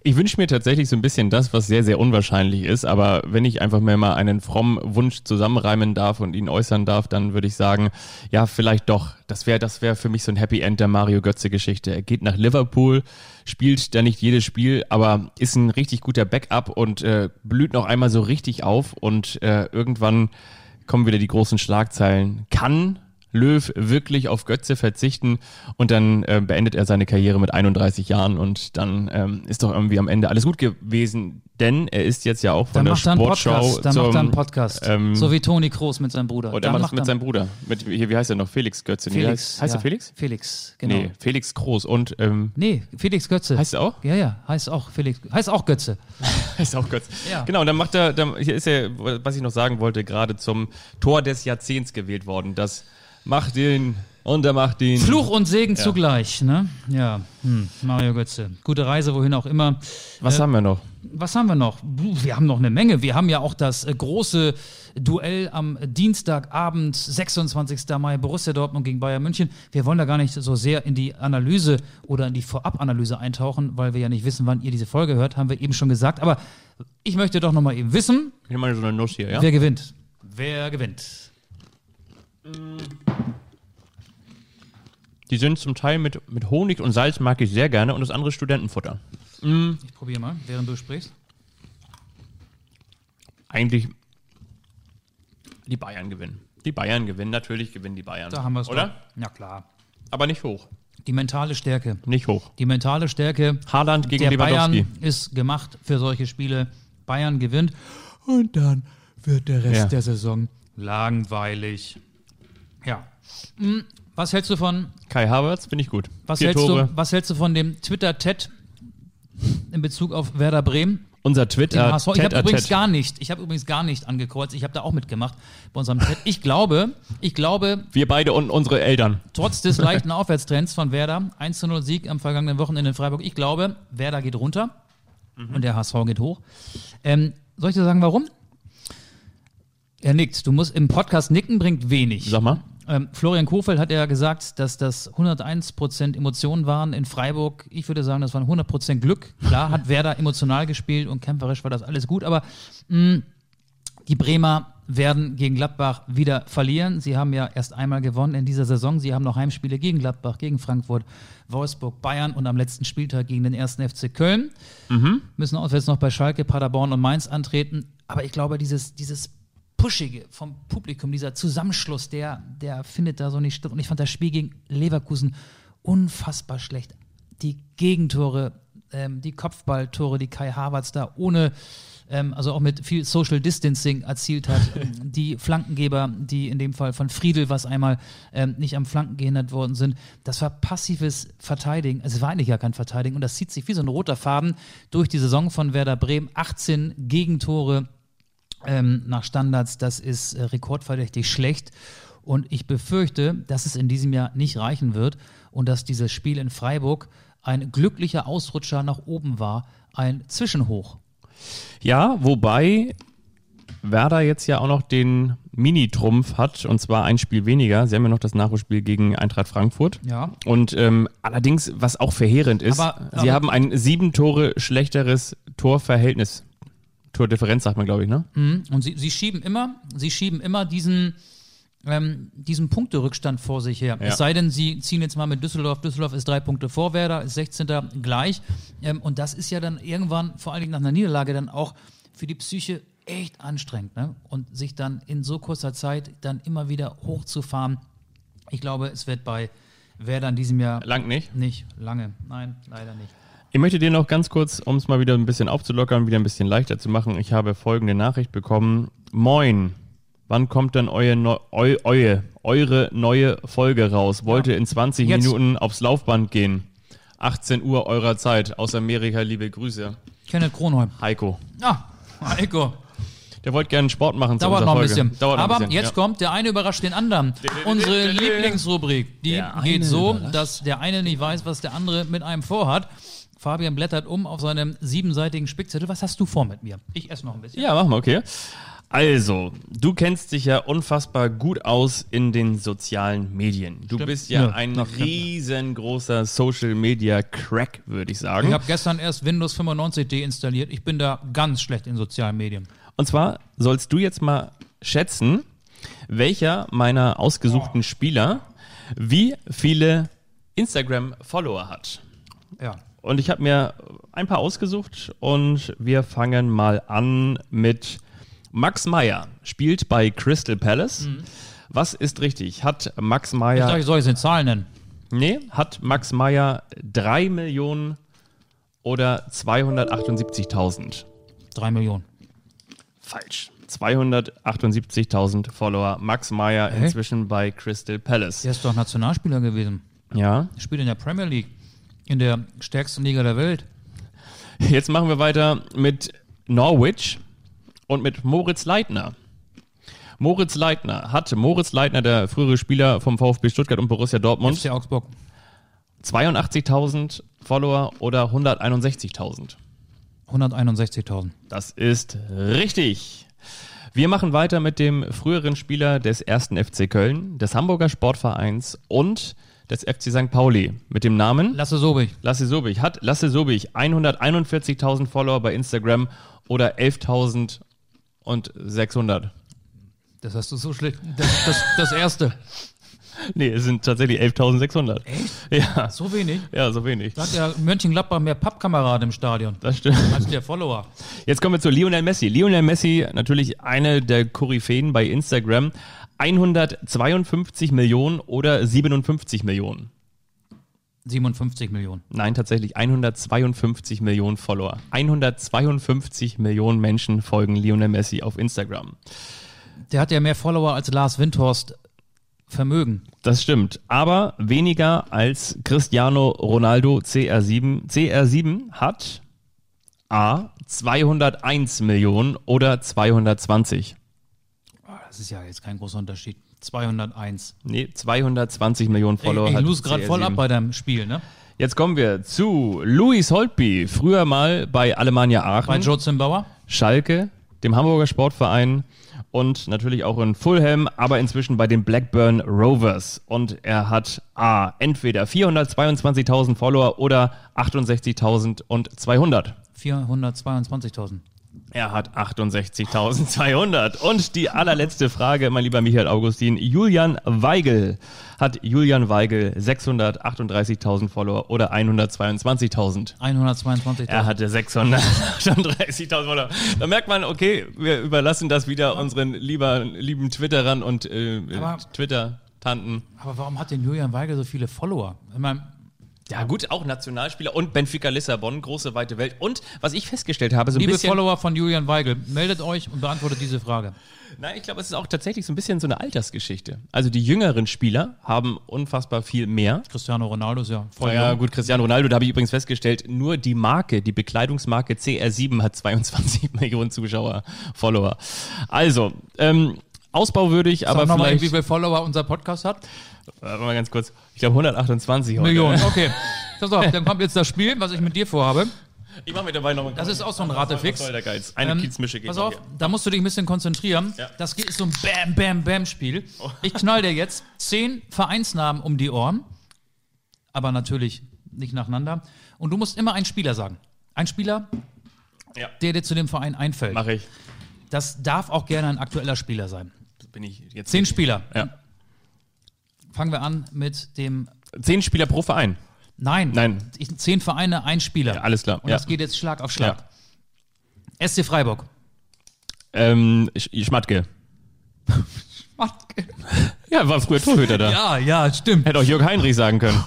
Ich wünsche mir tatsächlich so ein bisschen das, was sehr, sehr unwahrscheinlich ist. Aber wenn ich einfach mir mal einen frommen Wunsch zusammenreimen darf und ihn äußern darf, dann würde ich sagen, ja, vielleicht doch. Das wäre das wäre für mich so ein Happy End der Mario Götze-Geschichte. Er geht nach Liverpool, spielt da nicht jedes Spiel, aber ist ein richtig guter Backup und äh, blüht noch einmal so richtig auf und äh, irgendwann kommen wieder die großen Schlagzeilen. Kann Löw wirklich auf Götze verzichten und dann äh, beendet er seine Karriere mit 31 Jahren und dann ähm, ist doch irgendwie am Ende alles gut gewesen, denn er ist jetzt ja auch von Dann der er Sportschau Podcast. Dann zum, macht er einen Podcast. ähm, so wie Toni Kroos mit seinem Bruder. oder macht das macht mit er- seinem Bruder. Mit, hier, wie heißt er noch? Felix Götze. Nee, Felix. heißt heißt ja. er Felix? Felix, genau. Nee, Felix Groß und ähm, Nee, Felix Götze. heißt er auch? Ja, ja, heißt auch Felix. Heißt auch Götze. Heißt auch Götze. Ja. Genau, und dann macht er, dann, hier ist er, was ich noch sagen wollte, gerade zum Tor des Jahrzehnts gewählt worden. Das macht ihn und er macht ihn. Fluch und Segen zugleich, ne? Ja, hm. Mario Götze. Gute Reise, wohin auch immer. Was haben wir noch? Was haben wir noch? Wir haben noch eine Menge. Wir haben ja auch das äh, große Duell am Dienstagabend, 26. Mai, Borussia Dortmund gegen Bayern München. Wir wollen da gar nicht so sehr in die Analyse oder in die Vorabanalyse eintauchen, weil wir ja nicht wissen, wann ihr diese Folge hört, haben wir eben schon gesagt. Aber ich möchte doch noch mal eben wissen, Ich nehme mal so eine Nuss hier, ja? wer gewinnt. Wer gewinnt? Die sind zum Teil mit, mit Honig und Salz mag ich sehr gerne und das andere ist Studentenfutter. Ich probiere mal, während du sprichst. Eigentlich die Bayern gewinnen. Die Bayern gewinnen, natürlich gewinnen die Bayern. Da haben wir es Oder? Doch. Ja, klar. Aber nicht hoch. Die mentale Stärke. Nicht hoch. Die mentale Stärke Haaland gegen der Lewandowski. Bayern ist gemacht für solche Spiele. Bayern gewinnt und dann wird der Rest Ja. der Saison langweilig. Hm, Was hältst du von Kai Havertz finde ich gut. was Vier hältst Tore. du was hältst du von dem Twitter Ted in Bezug auf Werder Bremen? Unser Twitter. Ich habe übrigens gar nicht, ich habe übrigens gar nicht angekreuzt. Ich habe da auch mitgemacht bei unserem Chat. Ich glaube, ich glaube, Wir beide und unsere Eltern. trotz des leichten Aufwärtstrends von Werder, 1 zu 0 Sieg am vergangenen Wochenende in Freiburg, ich glaube, Werder geht runter Mhm. und der HSV geht hoch. Ähm, soll ich dir sagen, warum? Er nickt. Du musst im Podcast nicken, bringt wenig. Sag mal. Ähm, Florian Kofeld hat ja gesagt, dass das 101% Emotionen waren in Freiburg. Ich würde sagen, das waren 100% Glück. Klar hat Werder emotional gespielt und kämpferisch war das alles gut, aber mh, die Bremer werden gegen Gladbach wieder verlieren. Sie haben ja erst einmal gewonnen in dieser Saison. Sie haben noch Heimspiele gegen Gladbach, gegen Frankfurt, Wolfsburg, Bayern und am letzten Spieltag gegen den ersten FC Köln. Müssen auswärts noch bei Schalke, Paderborn und Mainz antreten. Aber ich glaube, dieses, dieses Pushige vom Publikum, dieser Zusammenschluss, der, der findet da so nicht statt. Und ich fand das Spiel gegen Leverkusen unfassbar schlecht. Die Gegentore, ähm, die Kopfballtore, die Kai Havertz da ohne, ähm, also auch mit viel Social Distancing erzielt hat. Die Flankengeber, die in dem Fall von Friedel, was einmal ähm, nicht am Flanken gehindert worden sind, das war passives Verteidigen. Es war eigentlich gar kein Verteidigen und das zieht sich wie so ein roter Faden durch die Saison von Werder Bremen. 18 Gegentore ähm, nach Standards, das ist äh, rekordverdächtig schlecht. Und ich befürchte, dass es in diesem Jahr nicht reichen wird und dass dieses Spiel in Freiburg ein glücklicher Ausrutscher nach oben war, ein Zwischenhoch. Ja, wobei Werder jetzt ja auch noch den Mini-Trumpf hat, und zwar ein Spiel weniger. Sie haben ja noch das Nachholspiel gegen Eintracht Frankfurt. Ja. Und ähm, allerdings, was auch verheerend ist, Aber- sie aber- haben ein sieben Tore schlechteres Torverhältnis. Tordifferenz sagt man, glaube ich, ne? Mhm. Und sie, sie schieben immer, sie schieben immer diesen, ähm, diesen Punkterückstand vor sich her. Ja. Es sei denn, sie ziehen jetzt mal mit Düsseldorf. Düsseldorf ist drei Punkte vor Werder, ist 16. gleich. Ähm, und das ist ja dann irgendwann, vor allen Dingen nach einer Niederlage, dann auch für die Psyche echt anstrengend. Ne? Und sich dann in so kurzer Zeit dann immer wieder hochzufahren. Ich glaube, es wird bei Werder in diesem Jahr Lang nicht. nicht lange. Nein, leider nicht. Ich möchte dir noch ganz kurz, um es mal wieder ein bisschen aufzulockern, wieder ein bisschen leichter zu machen. Ich habe folgende Nachricht bekommen. Moin. Wann kommt denn euer Neu eu eue, eure neue Folge raus? Wollte in 20 Jetzt. Minuten aufs Laufband gehen. 18 Uhr eurer Zeit. Aus Amerika, liebe Grüße. Kenneth Kronholm. Heiko. Ah, Heiko. Der wollte gerne Sport machen zu Dauert noch ein Folge. bisschen. Dauert noch Aber ein bisschen, jetzt ja. kommt, der eine überrascht den anderen. Unsere Lieblingsrubrik, die geht so, dass der eine nicht weiß, was der andere mit einem vorhat. Fabian blättert um auf seinem siebenseitigen Spickzettel. Was hast du vor mit mir? Ich esse noch ein bisschen. Ja, machen wir, okay. Also, du kennst dich ja unfassbar gut aus in den sozialen Medien. Du bist ja, Ja, ein riesengroßer Social Media Crack, würde ich sagen. Ich habe gestern erst Windows 95 deinstalliert. Ich bin da ganz schlecht in sozialen Medien. Und zwar sollst du jetzt mal schätzen, welcher meiner ausgesuchten Spieler wie viele Instagram-Follower hat. Ja. Und ich habe mir ein paar ausgesucht und wir fangen mal an mit Max Meyer. Spielt bei Crystal Palace. Was ist richtig? Hat Max Ich Meyer. ich soll jetzt in Zahlen nennen. Nee, hat Max Meyer 3 Millionen oder 278.000? Drei Millionen. Falsch. 278.000 Follower. Max Meyer Hä? inzwischen bei Crystal Palace. Der ist doch Nationalspieler gewesen. Ja. Er spielt in der Premier League. In der stärksten Liga der Welt. Jetzt machen wir weiter mit Norwich und mit Moritz Leitner. Moritz Leitner hat Moritz Leitner, der frühere Spieler vom VfB Stuttgart und Borussia Dortmund, FC Augsburg. 82.000 Follower oder 161.000? 161.000. Das ist richtig. Wir machen weiter mit dem früheren Spieler des ersten FC Köln, des Hamburger Sportvereins und des FC St. Pauli mit dem Namen Lasse Sobig. Lasse Sobich. Hat Lasse Sobich 141.000 Follower bei Instagram oder 11.600? Das hast du so schlecht. Das, das, das erste. Nee, es sind tatsächlich 11.600. Echt? Ja. So wenig. Ja, so wenig. Da hat ja Mönchengladbach mehr Pappkameraden im Stadion Das stimmt. als der Follower. Jetzt kommen wir zu Lionel Messi. Lionel Messi, natürlich eine der Koryphäen bei Instagram. 152 Millionen oder 57 Millionen? 57 Millionen. Nein, tatsächlich 152 Millionen Follower. 152 Millionen Menschen folgen Lionel Messi auf Instagram. Der hat ja mehr Follower als Lars Windhorst Vermögen. Das stimmt, aber weniger als Cristiano Ronaldo CR7. CR7 hat A 201 Millionen oder 220. Das ist ja jetzt kein großer Unterschied. 201. Nee, 220 Millionen Ich, Follower ich hat lose gerade voll CR7. ab bei deinem Spiel, ne? Jetzt kommen wir zu Luis Holtby, früher mal bei Alemannia Aachen, Bei Joe Zimbauer. Schalke, dem Hamburger Sportverein und natürlich auch in Fulham, aber inzwischen bei den Blackburn Rovers. Und er hat A, entweder 422.000 Follower oder 68.200. 422.000. Er hat 68.200. Und die allerletzte Frage, mein lieber Michael Augustin. Julian Weigel. Hat Julian Weigel 638.000 Follower oder 122.000? 122.000. Er hatte 638.000 Follower. Da merkt man, okay, wir überlassen das wieder unseren lieber, lieben Twitterern und äh, Twitter-Tanten. Aber warum hat denn Julian Weigel so viele Follower? Ich meine, Ja gut, auch Nationalspieler und Benfica Lissabon, große weite Welt. Und was ich festgestellt habe, so ein liebe bisschen... Follower von Julian Weigel, meldet euch und beantwortet diese Frage. Nein, ich glaube, es ist auch tatsächlich so ein bisschen so eine Altersgeschichte. Also die jüngeren Spieler haben unfassbar viel mehr. Cristiano Ronaldo ist ja voll Ja, jung. gut, Cristiano Ronaldo, da habe ich übrigens festgestellt, nur die Marke, die Bekleidungsmarke CR7 hat 22 Millionen Zuschauer, Follower. Also, ähm, ausbauwürdig, aber nochmal, vielleicht, wie viele Follower unser Podcast hat? warte mal ganz kurz, ich glaube 128 heute. Millionen, okay. Pass auf, dann kommt jetzt das Spiel, was ich mit dir vorhabe. Ich mache mir dabei noch mal Das ist auch so ein Ratefix. Voll der Geiz. Eine Ähm, Kiezmische geht Pass noch auf, hier. da musst du dich ein bisschen konzentrieren. Ja. Das ist so ein Bam, Bam, Bam-Spiel. Ich knall dir jetzt zehn Vereinsnamen um die Ohren, aber natürlich nicht nacheinander. Und du musst immer einen Spieler sagen. Ein Spieler, Ja, der dir zu dem Verein einfällt. mache ich. Das darf auch gerne ein aktueller Spieler sein. Bin ich jetzt. Zehn Spieler. Ja. Fangen wir an mit dem. Zehn Spieler pro Verein. Nein, Nein. Zehn Vereine, ein Spieler. Ja, alles klar. Und Ja. das geht jetzt Schlag auf Schlag. SC Freiburg. Ähm, Sch- Schmatke. Ja, war früher Torhüter da. Ja, ja, stimmt. Hätte auch Jörg Heinrich sagen können.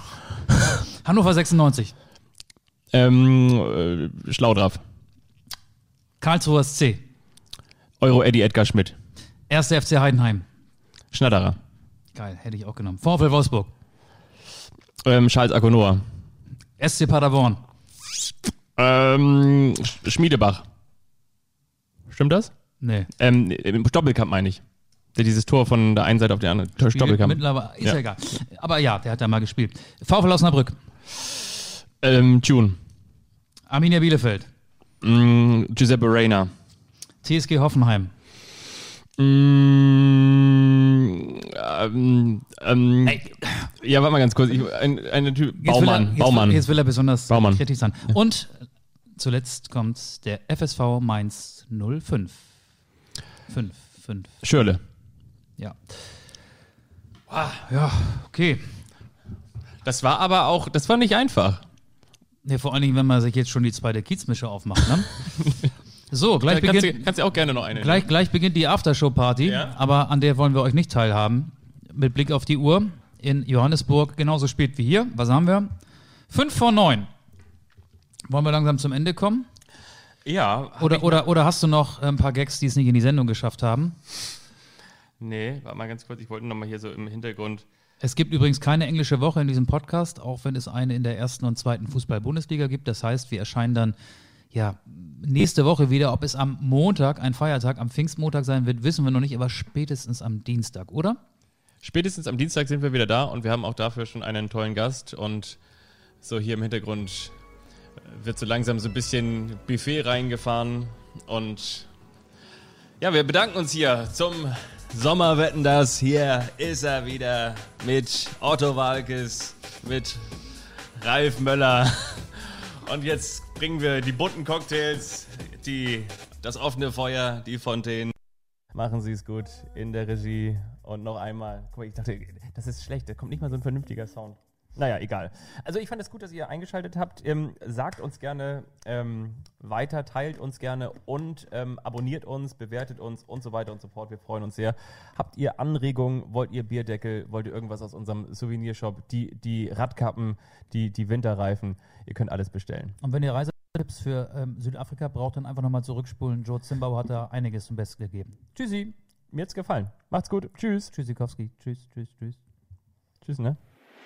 Hannover 96. Ähm, äh, Schlaudraff. Karlsruher SC. Euro Eddie Edgar Schmidt. 1. FC Heidenheim. Schnatterer. Geil, hätte ich auch genommen. VfL Wolfsburg. Ähm, Charles Akonoa. SC Paderborn. Ähm, Sch- Schmiedebach. Stimmt das? Nee. Ähm, im Doppelkamp meine ich. Der dieses Tor von der einen Seite auf die andere. Doppelkamp. Mittlerweile, ist ja. Ja. egal. Aber ja, der hat da mal gespielt. VfL Osnabrück. Ähm, June. Arminia Bielefeld. Mm, Giuseppe Reina. TSG Hoffenheim. Mm, ähm, ähm, Ey, ja, warte mal ganz kurz. Ich, ein, ein Typ, jetzt Baumann. Will er, jetzt, Baumann. Jetzt will er besonders Baumann. kritisch sein. Und zuletzt kommt der FSV Mainz 05. 5, 5. Schürle. Ja. Ah, ja, okay. Das war aber auch, das war nicht einfach. Nee, vor allen Dingen, wenn man sich jetzt schon die zweite Kiezmische aufmacht. Ne? so, gleich kannst, beginnt, du, kannst du auch gerne noch eine. Gleich, gleich beginnt die Aftershow-Party, Ja. aber an der wollen wir euch nicht teilhaben. Mit Blick auf die Uhr in Johannesburg genauso spät wie hier. Was haben wir? Fünf vor neun. Wollen wir langsam zum Ende kommen? Ja. Oder, oder, oder hast du noch ein paar Gags, die es nicht in die Sendung geschafft haben? Nee, warte mal ganz kurz. Ich wollte noch mal hier so im Hintergrund. Es gibt übrigens keine englische Woche in diesem Podcast, auch wenn es eine in der ersten und zweiten Fußball-Bundesliga gibt. Das heißt, wir erscheinen dann ja nächste Woche wieder. Ob es am Montag, ein Feiertag, am Pfingstmontag sein wird, wissen wir noch nicht, aber spätestens am Dienstag, oder? Spätestens am Dienstag sind wir wieder da und wir haben auch dafür schon einen tollen Gast. Und so hier im Hintergrund äh, wird so langsam so ein bisschen Buffet reingefahren. Und ja, wir bedanken uns hier zum Sommerwetten das. Hier ist er wieder mit Otto Walkes, mit Ralf Möller. Und jetzt bringen wir die bunten Cocktails, die, das offene Feuer, die Fontänen. Machen Sie es gut in der Regie. Und noch einmal. Guck mal, ich dachte, das ist schlecht. Da kommt nicht mal so ein vernünftiger Sound. Naja, egal. Also ich fand es gut, dass ihr eingeschaltet habt. Ähm, sagt uns gerne ähm, weiter, teilt uns gerne und ähm, abonniert uns, bewertet uns und so weiter und so fort. Wir freuen uns sehr. Habt ihr Anregungen? Wollt ihr Bierdeckel? Wollt ihr irgendwas aus unserem Souvenirshop? Die, die Radkappen, die, die Winterreifen? Ihr könnt alles bestellen. Und wenn ihr Reisetipps für ähm, Südafrika braucht, dann einfach nochmal zurückspulen. Joe Zimbau hat da einiges zum Besten gegeben. Tschüssi. Mir hat's gefallen. Macht's gut. Tschüss. Tschüssikowski. Tschüss, tschüss, tschüss. Tschüss, ne?